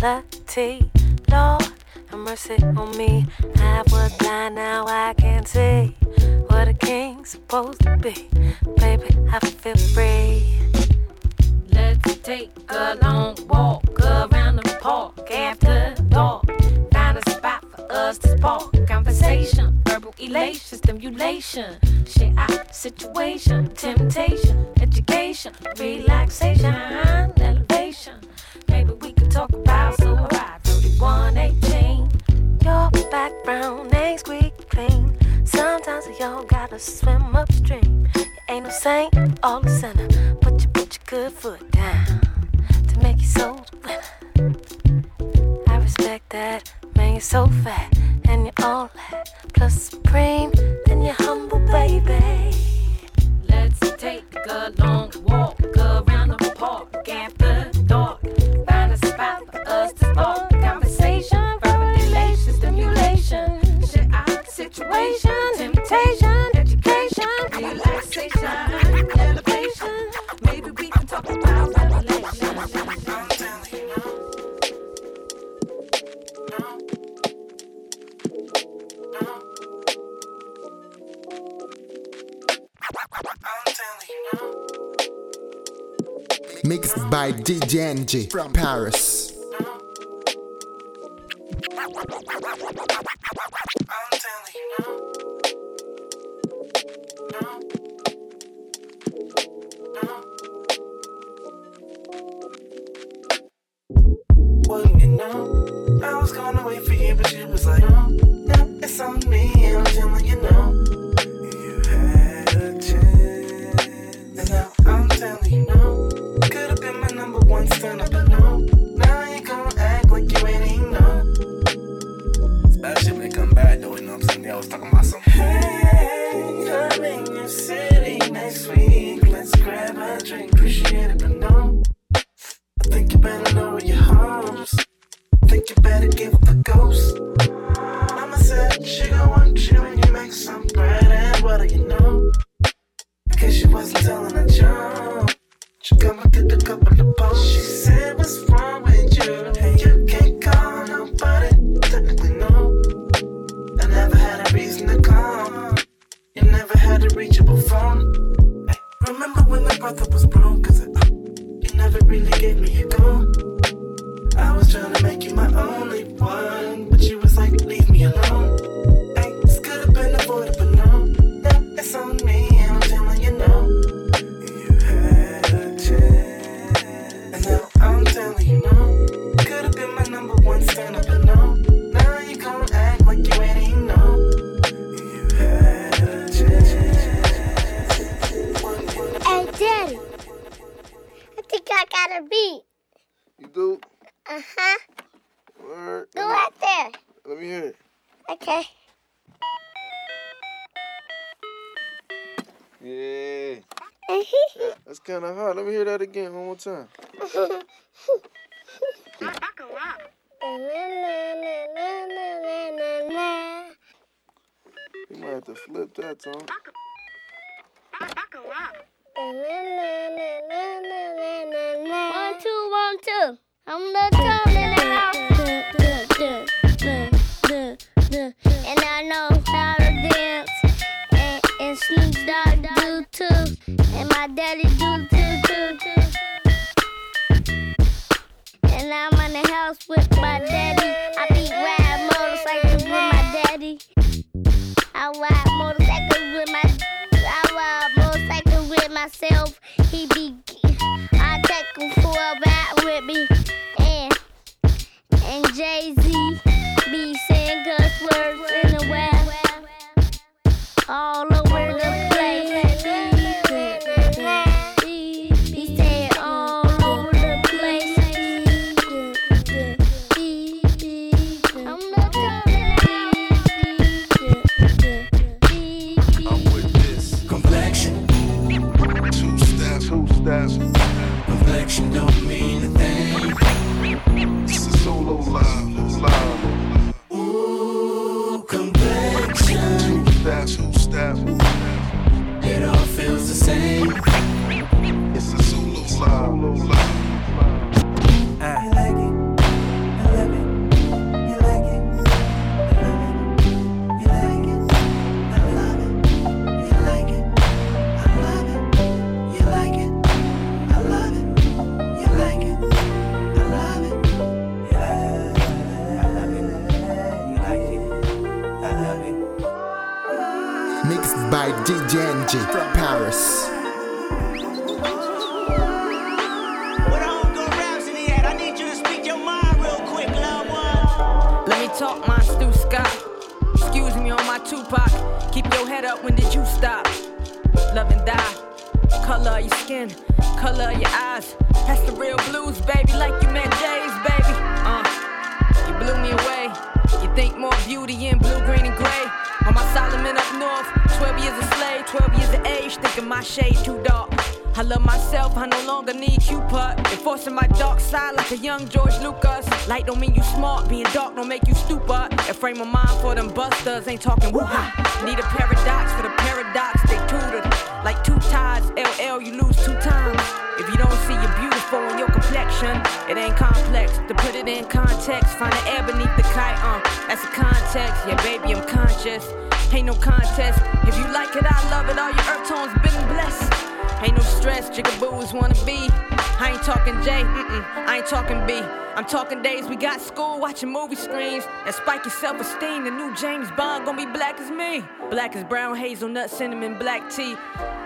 Speaker 29: Reality. tea. From
Speaker 41: kind. Let me hear that again one more time. You might have to flip that, Tom.
Speaker 42: One, two, one, two. I'm the tone in the house. And I know Snoop Dogg do too. And my daddy do too, too, too. And I'm in the house with my daddy. I be riding motorcycles with my daddy. I ride motorcycles with my I ride motorcycles with myself. He be I take him for a ride with me. And and Jay Z be saying cuss words in the web. All over the place.
Speaker 20: Love
Speaker 32: Paris.
Speaker 18: Let me talk my Stu Scott. Excuse me on my Tupac. Keep your head up, when did you stop? Love and die. Color of your skin, color of your eyes. That's the real blues, baby, like you met Jay's, baby. Uh, you blew me away. You think more beauty in blue, green, and gray. On my Solomon up north, 12 years a slave, 12 years of age, thinking my shade too dark. I love myself, I no longer need Cupid. Enforcing my dark side like a young George Lucas. Light don't mean you smart, being dark don't make you stupid. A frame of mind for them busters, ain't talking woo. Need a paradox for the paradox, they tutored. Like two tides, LL, you lose two times. If you don't see you're beautiful in your complexion, it ain't complex. To put it in context, find the air beneath the kite, uh, that's the context. Yeah, baby, I'm conscious. Ain't no contest. If you like it, I love it. All your earth tones been blessed. Ain't no stress, jigaboos wanna be. I ain't talking J, mm-mm, I ain't talking B. I'm talking days we got school watching movie screens and spike your self esteem. The new James Bond gonna be black as me. Black as brown, hazelnut, cinnamon, black tea.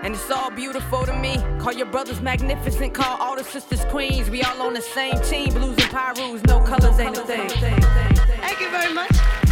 Speaker 18: And it's all beautiful to me. Call your brothers magnificent, call all the sisters queens. We all on the same team. Blues and Pirus, no colors ain't a thing.
Speaker 43: Thank you very much.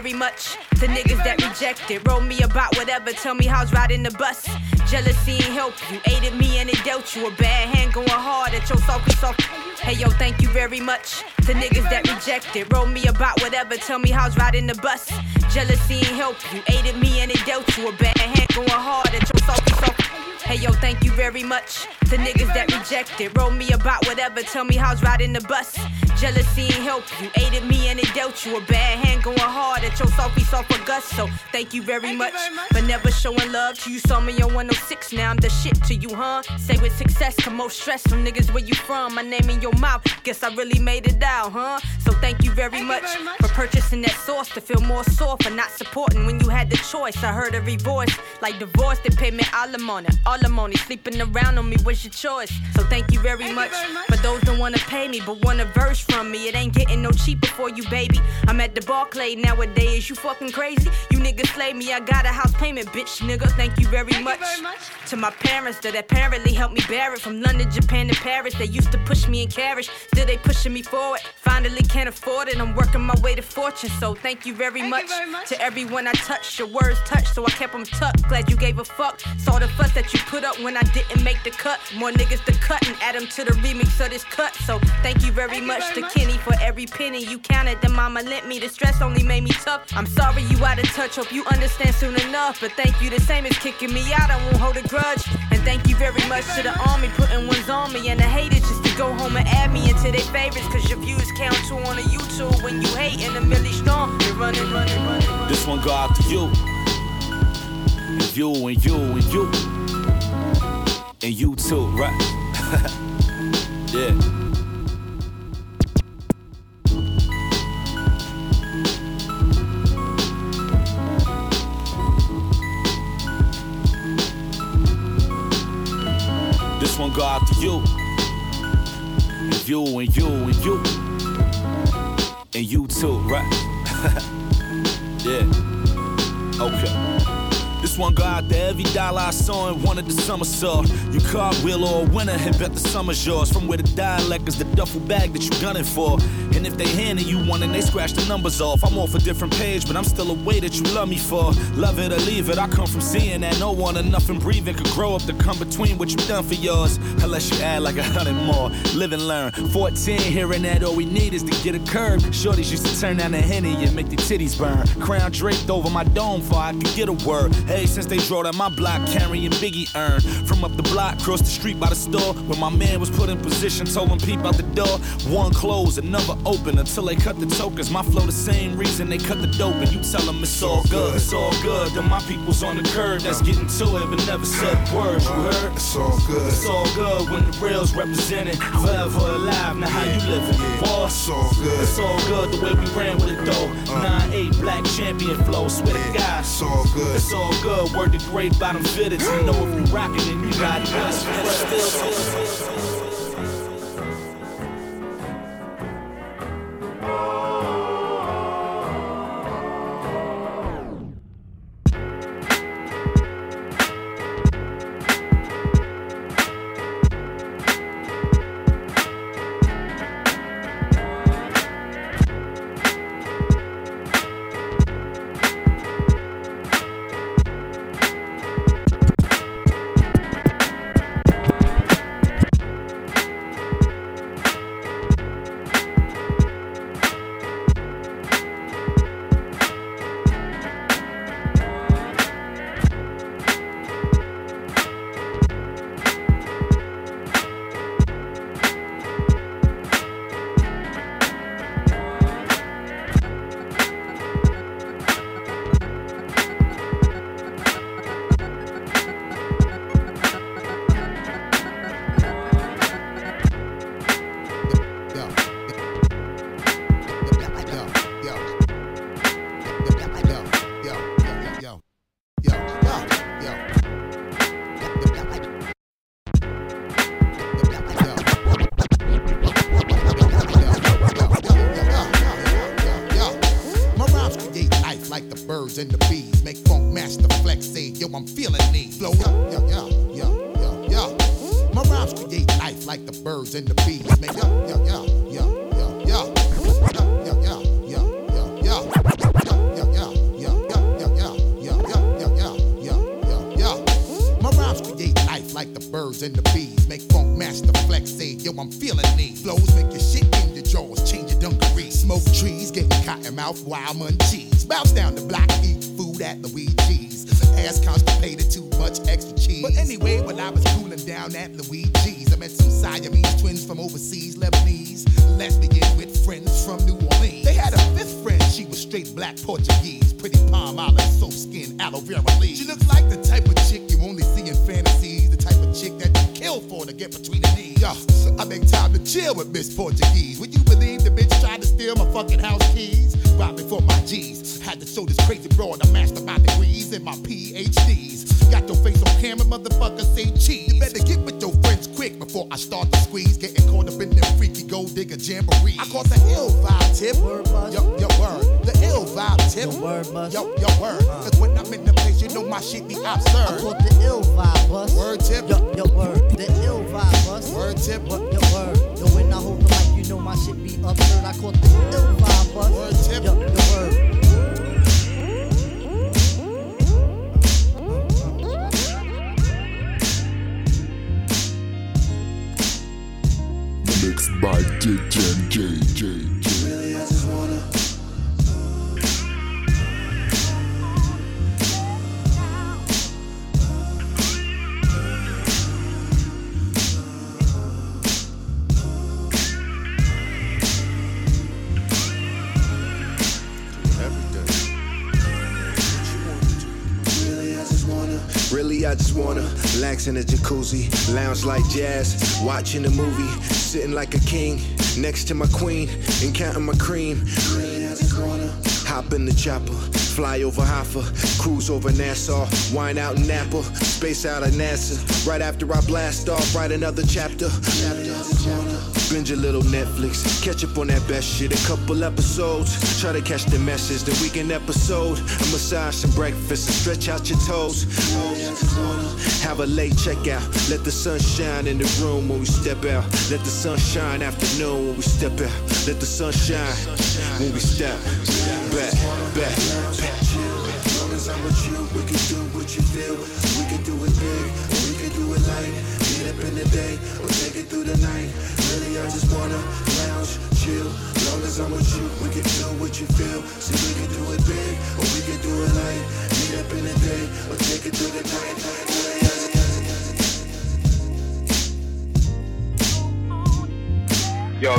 Speaker 43: Very much.
Speaker 18: The niggas that rejected, roll me about whatever, tell me how's riding the bus. Jealousy ain't help you, aided me and it dealt you a bad hand going hard at your salty soft. Hey yo, thank you very much. The niggas that rejected, roll me about whatever, tell me how's riding the bus. Jealousy ain't help you, aided me and it dealt you a bad hand going hard at your salty soft. Hey yo, thank you very much. The niggas that rejected, roll me about whatever, tell me how's riding the bus. Jealousy ain't help you, aided me and it dealt you a bad hand going hard at your salty soft Gus. So thank you very much, for never showing love to you. Saw me on 106, now I'm the shit to you, huh? Say with success, come more stress from niggas where you from. My name in your mouth, guess I really made it out, huh? So thank you very much for purchasing that sauce to feel more sore for not supporting when you had the choice. I heard every voice like divorce, they pay me alimony, alimony. Sleeping around on me was your choice. So thank you very much for those that wanna pay me but want a verse from me. It ain't getting no cheaper for you, baby. I'm at the Barclay nowadays. You fucking crazy? You niggas slay me. I got a house payment, bitch, nigga. Thank you very much. To my parents that apparently helped me bear it from London, Japan, to Paris. They used to push me in carriage. Still they pushing me forward. Finally can't afford it. I'm working my way to fortune. So thank you very, much. To everyone I touched. Your words touched, so I kept them tucked. Glad you gave a fuck. Saw the fuss that you put up when I didn't make the cut. More niggas to cut and add them to the remix of this cut. So thank you very much to Kenny for every penny you counted. The mama lent me. The stress only made me tough. I'm sorry you out of touch. Hope you understand soon enough. But thank you the same as kicking me out. I won't hold a grudge. And thank you very much to the army putting ones on me. And the haters just to go home and add me into their favorites. Cause your views count too on the YouTube. When you hate in a milli strong, you're running, running, running.
Speaker 44: This one go out to you. And you and you and you. And you too, right? *laughs* yeah. This one go out to you. And you and you and you. And you too, right? *laughs* yeah. Okay. Go out to every dollar I saw and wanted the summer saw. You cartwheel or a winner and bet the summer's yours. From where the dialect is the duffel bag that you gunning for. And if they handing you one and they scratch the numbers off, I'm off a different page, but I'm still a way that you love me for. Love it or leave it, I come from seeing that no one or nothing breathing could grow up to come between what you done for yours. Unless you add like a hundred more. Live and learn. 14, hearing that all we need is to get a curb. Shorties used to turn down the henny and make their titties burn. Crown draped over my dome for I could get a word. Hey, since they drove down my block carrying Biggie earn. From up the block, across the street by the store, where my man was put in position, told him peep out the door. One closed, another open until they cut the tokens. My flow the same reason they cut the dope, and you tell them it's all good, it's all good. Then my people's on the curb that's getting to it, but never said words. You heard?
Speaker 45: It's all good.
Speaker 44: It's all good when the real's represented. Forever alive, now how you living? Boy,
Speaker 45: It's all good.
Speaker 44: It's all good the way we ran with it though. Uh. 9-8 black champion flow, swear to God.
Speaker 45: It's all good.
Speaker 44: It's all good. Word to great bottom fitted. You know if you rockin' then you got it. Still, still,
Speaker 46: My caught the ill vibe tip. Yo, yo, word. The ill vibe tip. Yo, yo, word. Uh. Cause when I'm in the place, you know my shit be absurd. I
Speaker 19: caught the ill vibe bus.
Speaker 46: Word tip.
Speaker 19: Yo,
Speaker 47: watching a movie, sitting like a king next to my queen and counting my cream.
Speaker 48: Really, I just wanna.
Speaker 47: Hop in the chopper, fly over Hoffa, cruise over Nassau, wine out in Napa, space out of NASA. Right after I blast off, write another chapter. Binge a little Netflix, catch up on that best shit. A couple episodes, try to catch the message. The weekend episode, a massage some breakfast and stretch out your toes. Have a late checkout, let the sun shine in the room when we step out. Let the sun shine afternoon when we step out. Let the sun shine when we step back, back.
Speaker 48: As long as I'm with you, we can do what you feel. We can do it big, or we can do it light. Meet up in the day, or take it through the night. Really, I just wanna lounge, chill. Long as I'm with you, we can do what you feel. See, we can do it big, or we can do it light. Meet up in the day, or take it through the night.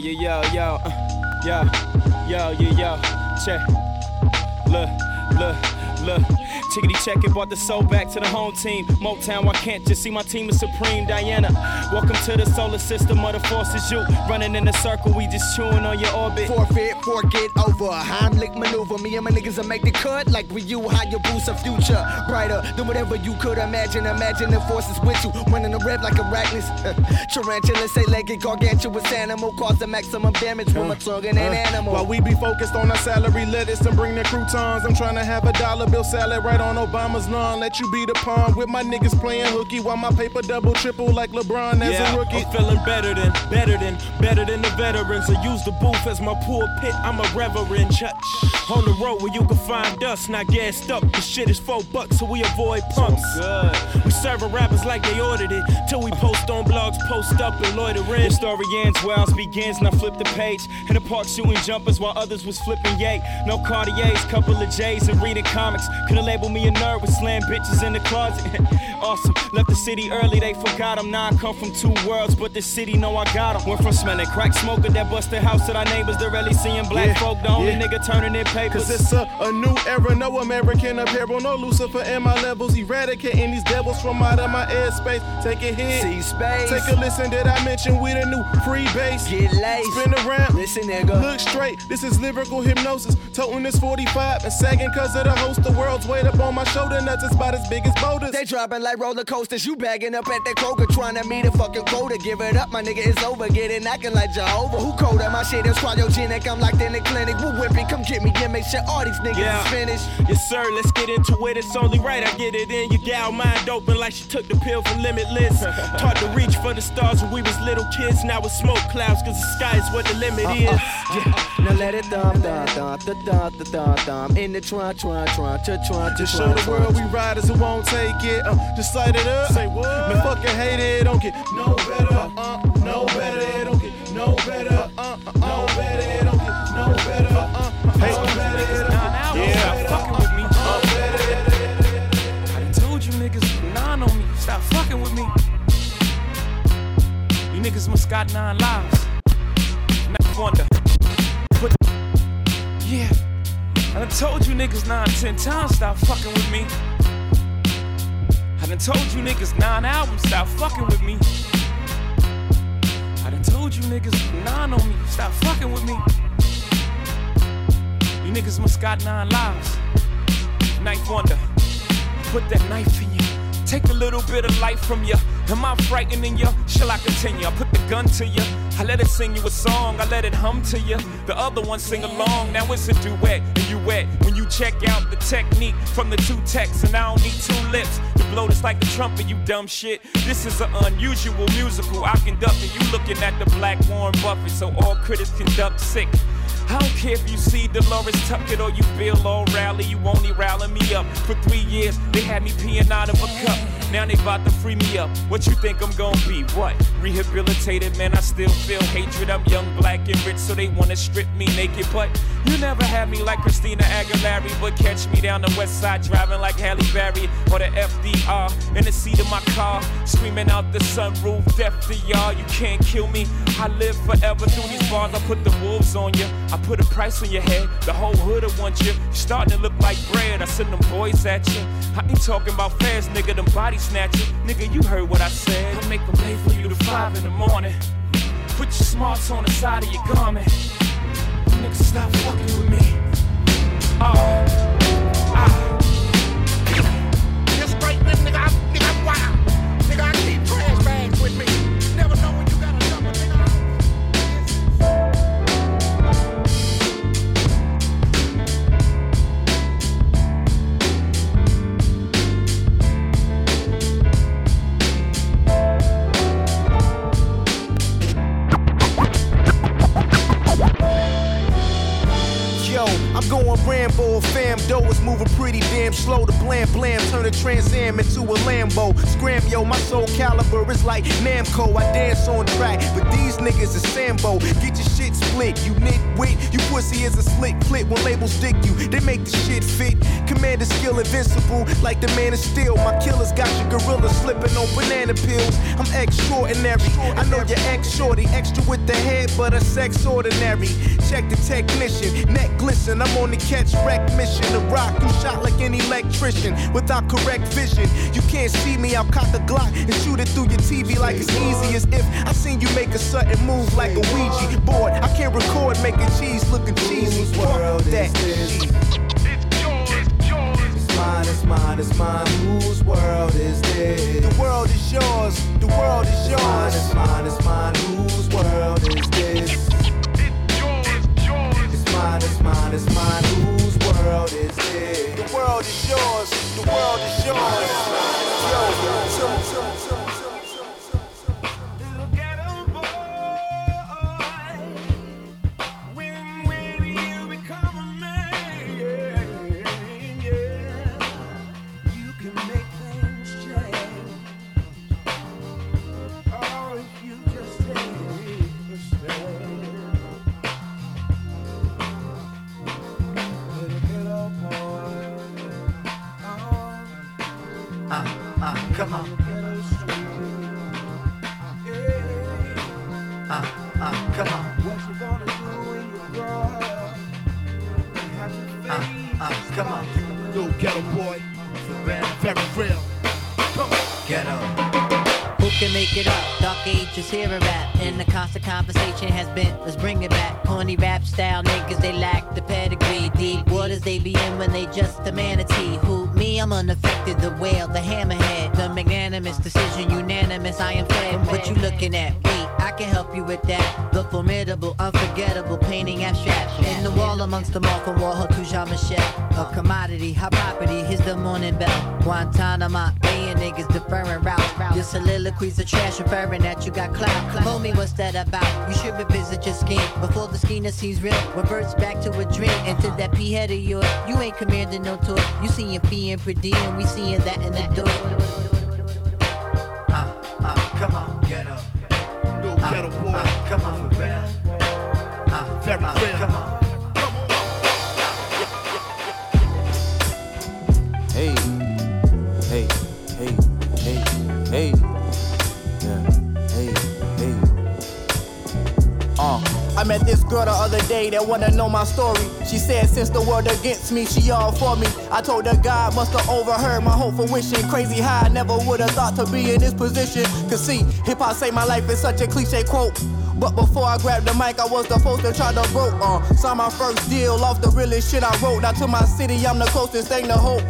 Speaker 49: Yo, yo, yo, yo, yo, yo, yo, yo, check. Look, look, look. Chickity check it, brought the soul back to the home team. Motown, why can't you see my team is supreme? Diana, welcome to the solar system of the forces. You running in a circle, we just chewing on your orbit.
Speaker 4: Forfeit, forget over. Heimlich maneuver. Me and my niggas will make the cut like with you. How you boost a future brighter than whatever you could imagine. Imagine the forces with you. Running the rev like arachnids. *laughs* Tarantula, say legged, gargantuous animal. Cause the maximum damage when I'm talking an animal.
Speaker 14: While we be focused on our salary, lettuce and bring the croutons. I'm trying to have a dollar bill salad right on Obama's lawn. Let you be the pawn with my niggas playing hooky while my paper double triple like LeBron as
Speaker 9: yeah,
Speaker 14: a rookie.
Speaker 9: I'm feeling better than, better than, better than the veterans. I use the booth as my pulpit. I'm a reverend. Church. On the road where you can find us, not gassed up. The shit is four bucks, so we avoid pumps.
Speaker 49: good.
Speaker 9: We serving rappers like they ordered it. Till we post on blogs, post up and loiter in.
Speaker 49: The story ends ours begins, and I flip the page. In the park shooting jumpers while others was flipping yay. No Cartiers, couple of J's and reading comics. Could've labeled me a nerd with slam bitches in the closet. *laughs* awesome. Left the city early, they forgot him. Now I come from two worlds, but the city know I got him. Went from smelling crack smoker that busted house to our neighbors to really seeing black
Speaker 14: Yeah,
Speaker 49: folk. The only
Speaker 14: yeah.
Speaker 49: nigga turning in papers.
Speaker 14: Cause it's a, a new era, no American apparel, no Lucifer in my levels, eradicating these devils from out of my airspace. Take a hit,
Speaker 4: See space.
Speaker 14: take a listen. Did I mention we the new free base?
Speaker 4: Get laced.
Speaker 14: Spin around,
Speaker 4: Listen, nigga.
Speaker 14: Look straight, this is lyrical hypnosis. Toting this 45 and sagging cause of the host
Speaker 9: the world's weight up on my shoulder. Nuts is about as big as boulders.
Speaker 26: They dropping like roller coasters. You bagging up at that Kroger, trying to meet a fucking quota. Give it up, my nigga, it's over. Get it knocking like Jehovah. Who colder? My shit is cryogenic. I'm locked in the clinic. Woo whipping, come get me. Yeah, make sure all these niggas
Speaker 3: Yeah.
Speaker 26: is finished.
Speaker 3: Yes, sir, let's get into it. It's only right I get it in. Your gal mind open like she took the pill for limitless. Taught to reach for the stars when we was little kids. Now it's smoke clouds, cause the sky is what the limit
Speaker 26: Uh,
Speaker 3: is.
Speaker 26: uh, yeah. Now let it thump, thump, thump, thump, thump, thump, thump. In the trunk, trunk, trunk, trunk, trunk,
Speaker 9: show the world we riders who won't take it. Uh, just light it up. Say what? Man, fucking hate it. Don't get no better. Uh, no better. It don't get no better. Uh, uh, no better. It don't get no better. Uh, uh, hey. no better. It don't get no
Speaker 3: Yeah.
Speaker 9: better.
Speaker 3: Fucking with me.
Speaker 9: Uh, better.
Speaker 3: I done told you niggas nine on me. Stop fucking with me. You niggas must got nine lives. Not wonder. But yeah, I done told you niggas nine, ten times. Stop fucking with me. I done told you niggas nine albums. Stop fucking with me. I done told you niggas nine on me. Stop fucking with me. You niggas must got nine lives. Ninth wonder. Put that knife in you. Take a little bit of life from you. Am I frightening you? Shall I continue? I put the gun to you. I let it sing you a song. I let it hum to you. The other one sing along. Now it's a duet and you wet. When you check out the technique from the two texts, and I don't need two lips to blow this like the trumpet. You dumb shit. This is an unusual musical. I conduct it. You looking at the black Warren Buffett, so all critics conduct sick. I don't care if you see Delores Tucker or you Bill O'Reilly, you only rally me up. For three years, they had me peeing out of a cup. Now they about to free me up. What you think I'm gonna be? What? Rehabilitated, man, I still feel hatred. I'm young, black, and rich, so they wanna strip me naked. But you never had me like Christina Aguilera, but catch me down the west side driving like Halle Berry or the FDR in the seat of my car, screaming out the sunroof, death to y'all. You can't kill me. I live forever through these bars. I put the wolves on you. I put a price on your head. The whole hood will want you. You starting to look like bread. I send them boys at you. I ain't talking about fast, nigga. Them body snatchers. Nigga, you heard what I said. I make them late for you to five in the morning. Put your smarts on the side of your garment. Nigga, stop fucking with me. Oh,
Speaker 26: Rambo, fam. Dough is moving pretty damn slow. The blam blam turn a Trans Am into a Lambo. Scram, yo, my Soul Calibur is like Namco. I dance on track, but these niggas is Sambo. Get your shit split, you nitwit. You pussy is a slick clip when labels dick you. They make the shit fit. Commander skill invincible, like the man of steel. My killers got your gorilla slipping on banana pills. I'm extraordinary. I know your ex shorty, extra with the head, but a sex ordinary. Check the technician, neck glisten. I'm on the catch wreck mission. The rock, you shot like an electrician without correct vision. You can't see me, I'll cock the Glock and shoot it through your TV like it's easy as if I seen you make a sudden move like a Ouija board. I can't record making cheese looking cheesy. Fuck that shit.
Speaker 50: It's mine, it's mine, it's mine. Whose world is this?
Speaker 26: The world is yours. The world is yours.
Speaker 50: Mine, it's mine, it's mine. Whose world is this? Mine, it's mine, it's mine. Whose world is this?
Speaker 26: The world is yours. The world is yours. Yo, so, so, so,
Speaker 19: Ages hear a rap, and the constant conversation has been, let's bring it back. Corny rap style niggas, they lack the pedigree. Deep waters they be in when they just a manatee. Who me, I'm unaffected. The whale, the hammerhead, the magnanimous decision, unanimous. I am fed. What you looking at? Wait, I can help you with that. The formidable, unforgettable, painting abstract. In the wall amongst them all from Warhol to Jean Michel. A commodity, high property, here's the morning bell. Guantanamo, Bay and niggas deferring routes. Soliloquies are trash, referring that you got clout. Tell me what's that about? You should revisit your scheme before the that seems real reverts back to a dream. Into that P head of yours, you ain't commanding no tour. You seeing fee and per diem, we seeing that in the door.
Speaker 20: That wanna know my story. She said since the world against me, she all for me. I told her God must have overheard my hope for wishing. Crazy how I never would have thought to be in this position. Cause see, hip hop saved my life is such a cliche quote. But before I grabbed the mic, I was the first to try to broke. Uh, signed my first deal off the realest shit I wrote. Now to my city, I'm the closest thing to hope.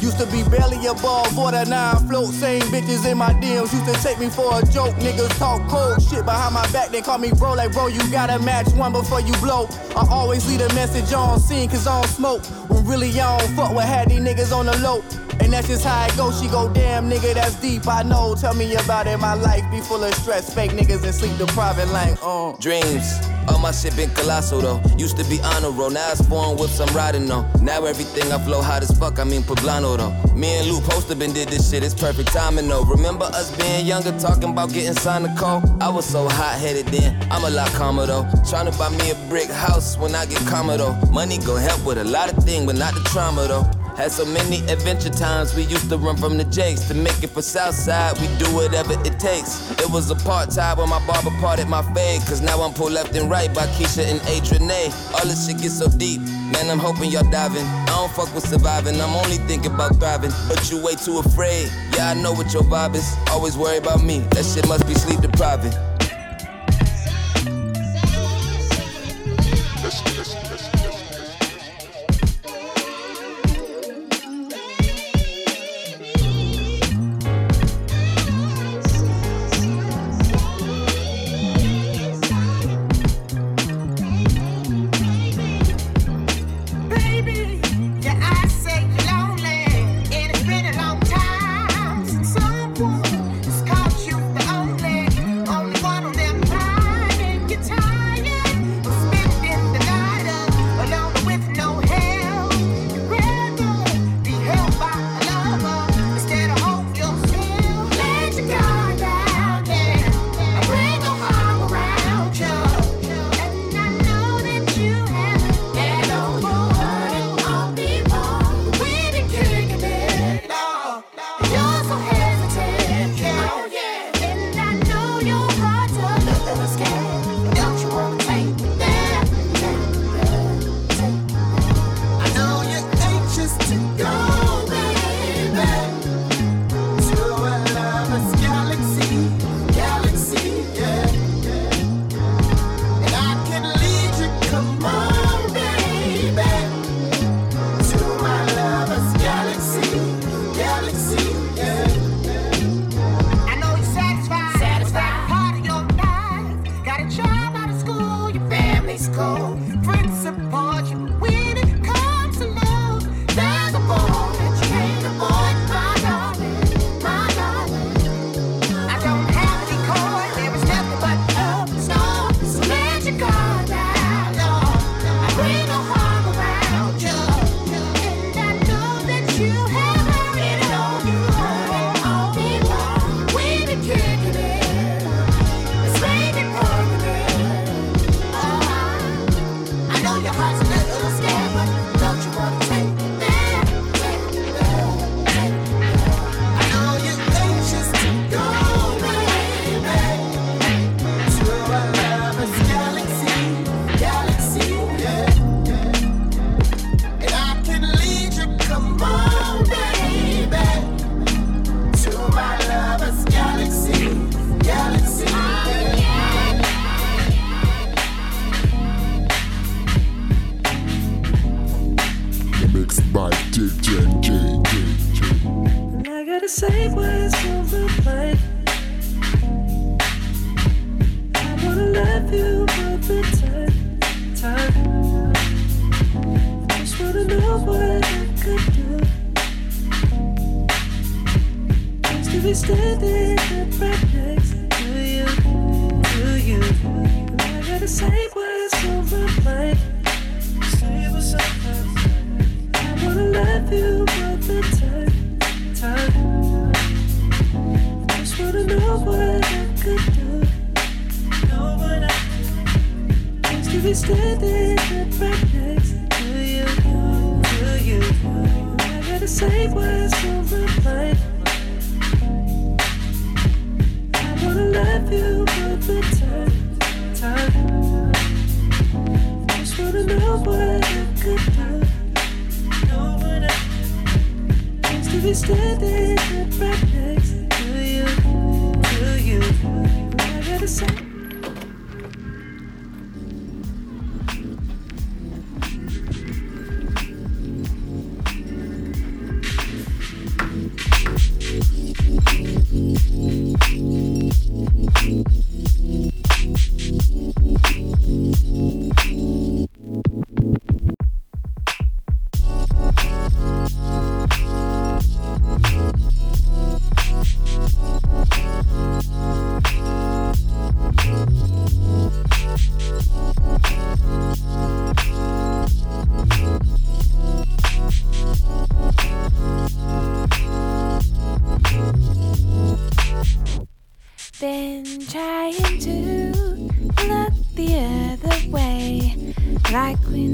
Speaker 20: Used to be barely above water, now I float. Same bitches in my DMs used to take me for a joke. Niggas talk cold shit behind my back, they call me bro. Like, bro, you gotta match one before you blow. I always leave a message on scene, cause I don't smoke. When really I don't fuck with had these niggas on the low. And that's just how it goes. She go, damn nigga, that's deep. I know. Tell me about it. My life be full of stress. Fake niggas and sleep deprived. like, uh.
Speaker 51: Dreams. All my shit been colossal though. Used to be honor roll, now it's foreign whips I'm riding on. Now everything I flow hot as fuck, I mean poblano though. Me and Lou Poster been did this shit, it's perfect timing though. Remember us being younger, talking about getting signed to call? I was so hot headed then, I'm a lot calmer though. Trying to buy me a brick house when I get calmer though. Money gon' help with a lot of things, but not the trauma though. Had so many adventure times, we used to run from the jakes. To make it for Southside, we do whatever it takes. It was a part time when my barber parted my fade. Cause now I'm pulled left and right by Keisha and Adrian All this shit gets so deep. Man, I'm hoping y'all diving. I don't fuck with surviving, I'm only thinking about thriving. But you way too afraid. Yeah, I know what your vibe is. Always worry about me. That shit must be sleep depriving.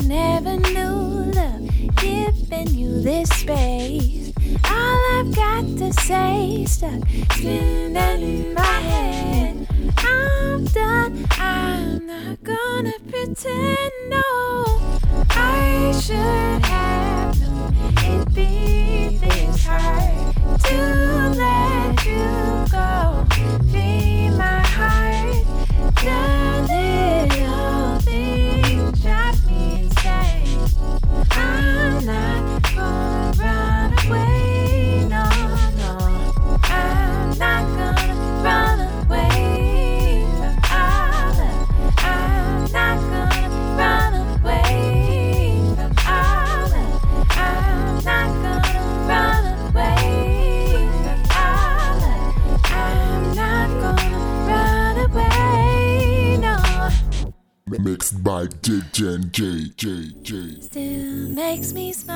Speaker 29: never knew love giving you this space. All I've got to say stuck spinning in my head. makes me smile.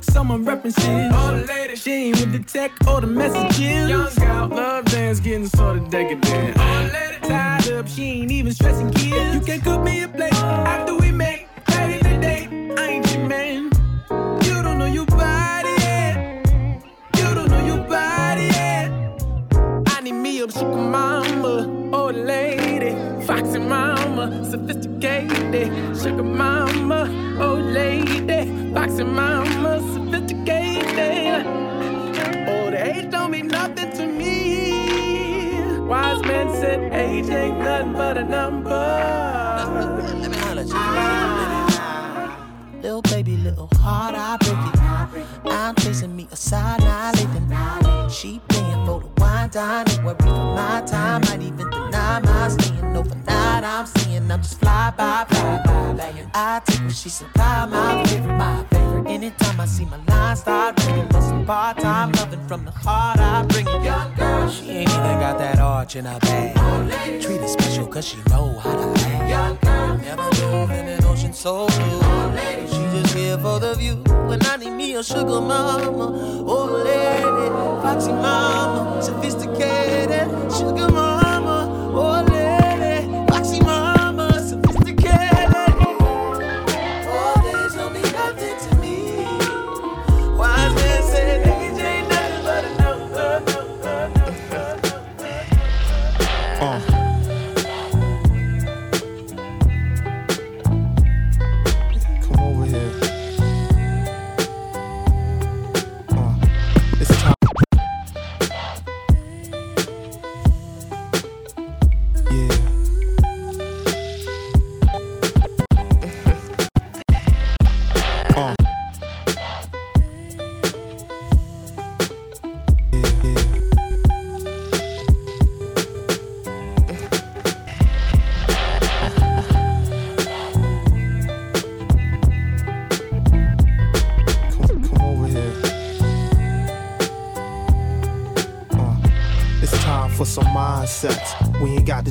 Speaker 16: Give me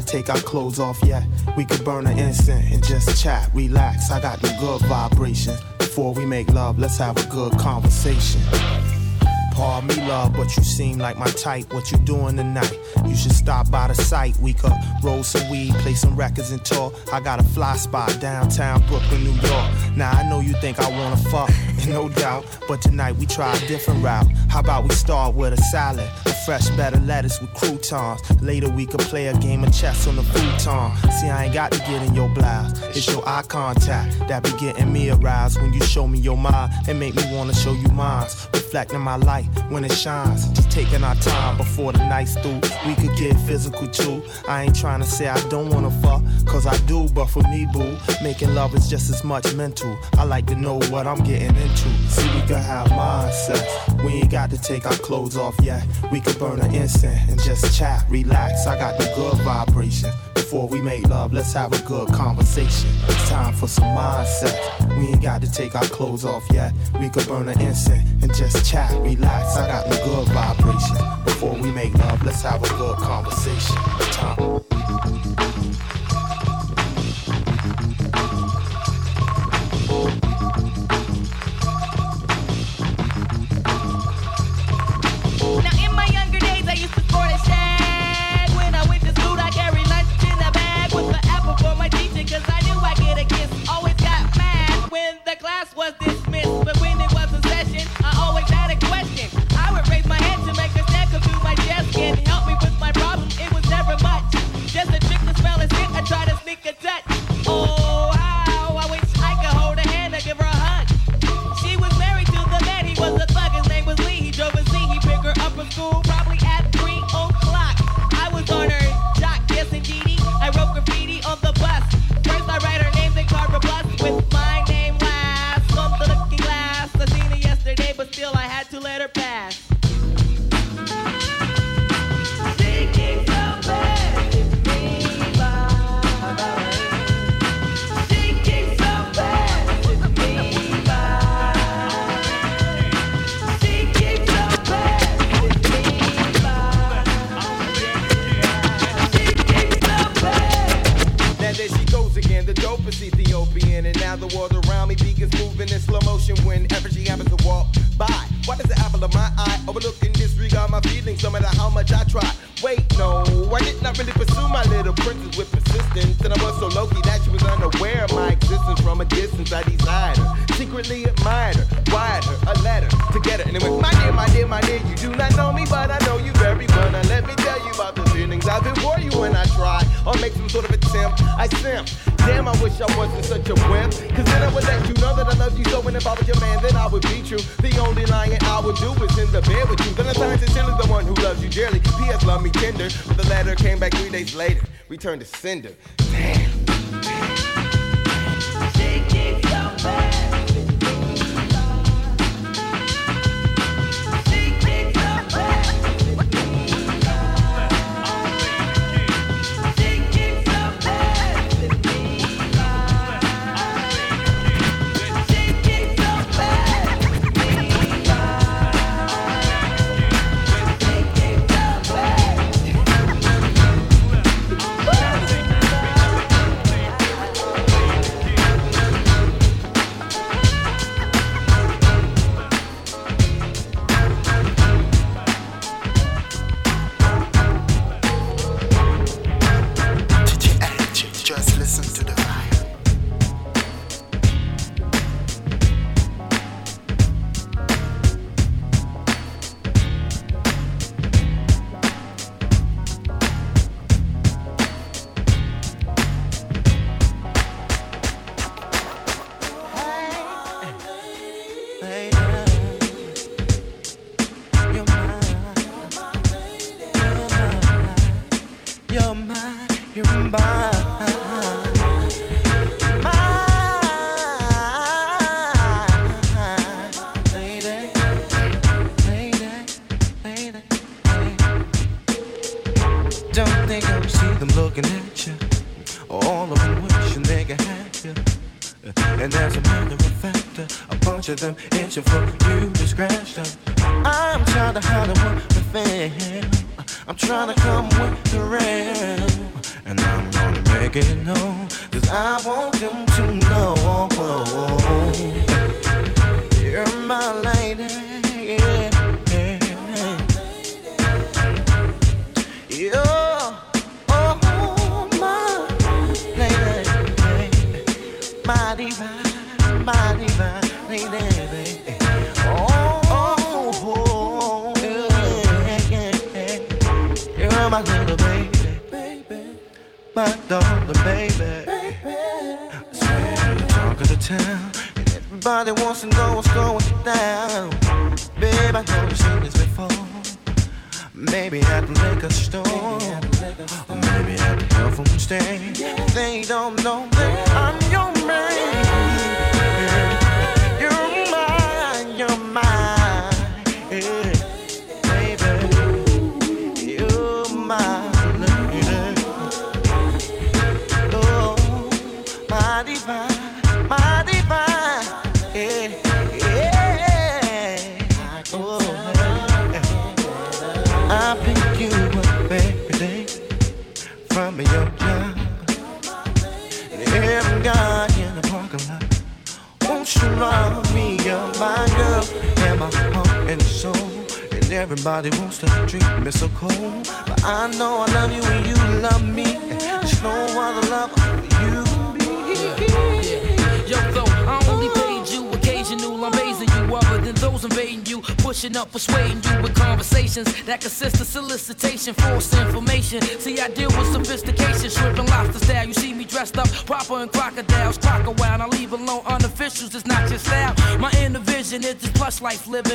Speaker 52: take
Speaker 53: our clothes off yet. We could burn an incense and just chat, relax. I got the good vibration. Before we make love, let's have a good conversation. Pardon me, love, but you seem like my type. What you doing tonight? You should stop by the site. We could roll some weed, play some records, and talk. I got a fly spot downtown Brooklyn, New York. Now I know you think I wanna fuck, *laughs* no doubt, but tonight we try a different route. How about we start with a salad, fresh of lettuce with croutons. Later we could play a game of chess on the futon. See, I ain't got to get in your blouse. It's your eye contact that be getting me aroused when you show me your mind and make me wanna show you mine. Reflecting my light when it shines. Just taking our time before the night's through. We could get physical too. I ain't trying to say I don't wanna fuck, cause I do, but for me, boo, making love is just as much mental. I like to know what I'm getting into. See, we could have mindsets. We ain't got to take our clothes off yet. We could burn an incense and just chat, relax. I got the good vibration. Before we make love, let's have a good conversation. It's time for some mindset. We ain't got to take our clothes off yet. We could burn an incense and just chat, relax. I got the good vibration. Before we make love, let's have a good conversation. Time.
Speaker 4: Was dismissed,
Speaker 54: Returned to sender.
Speaker 55: Bunch of them itching for
Speaker 54: life living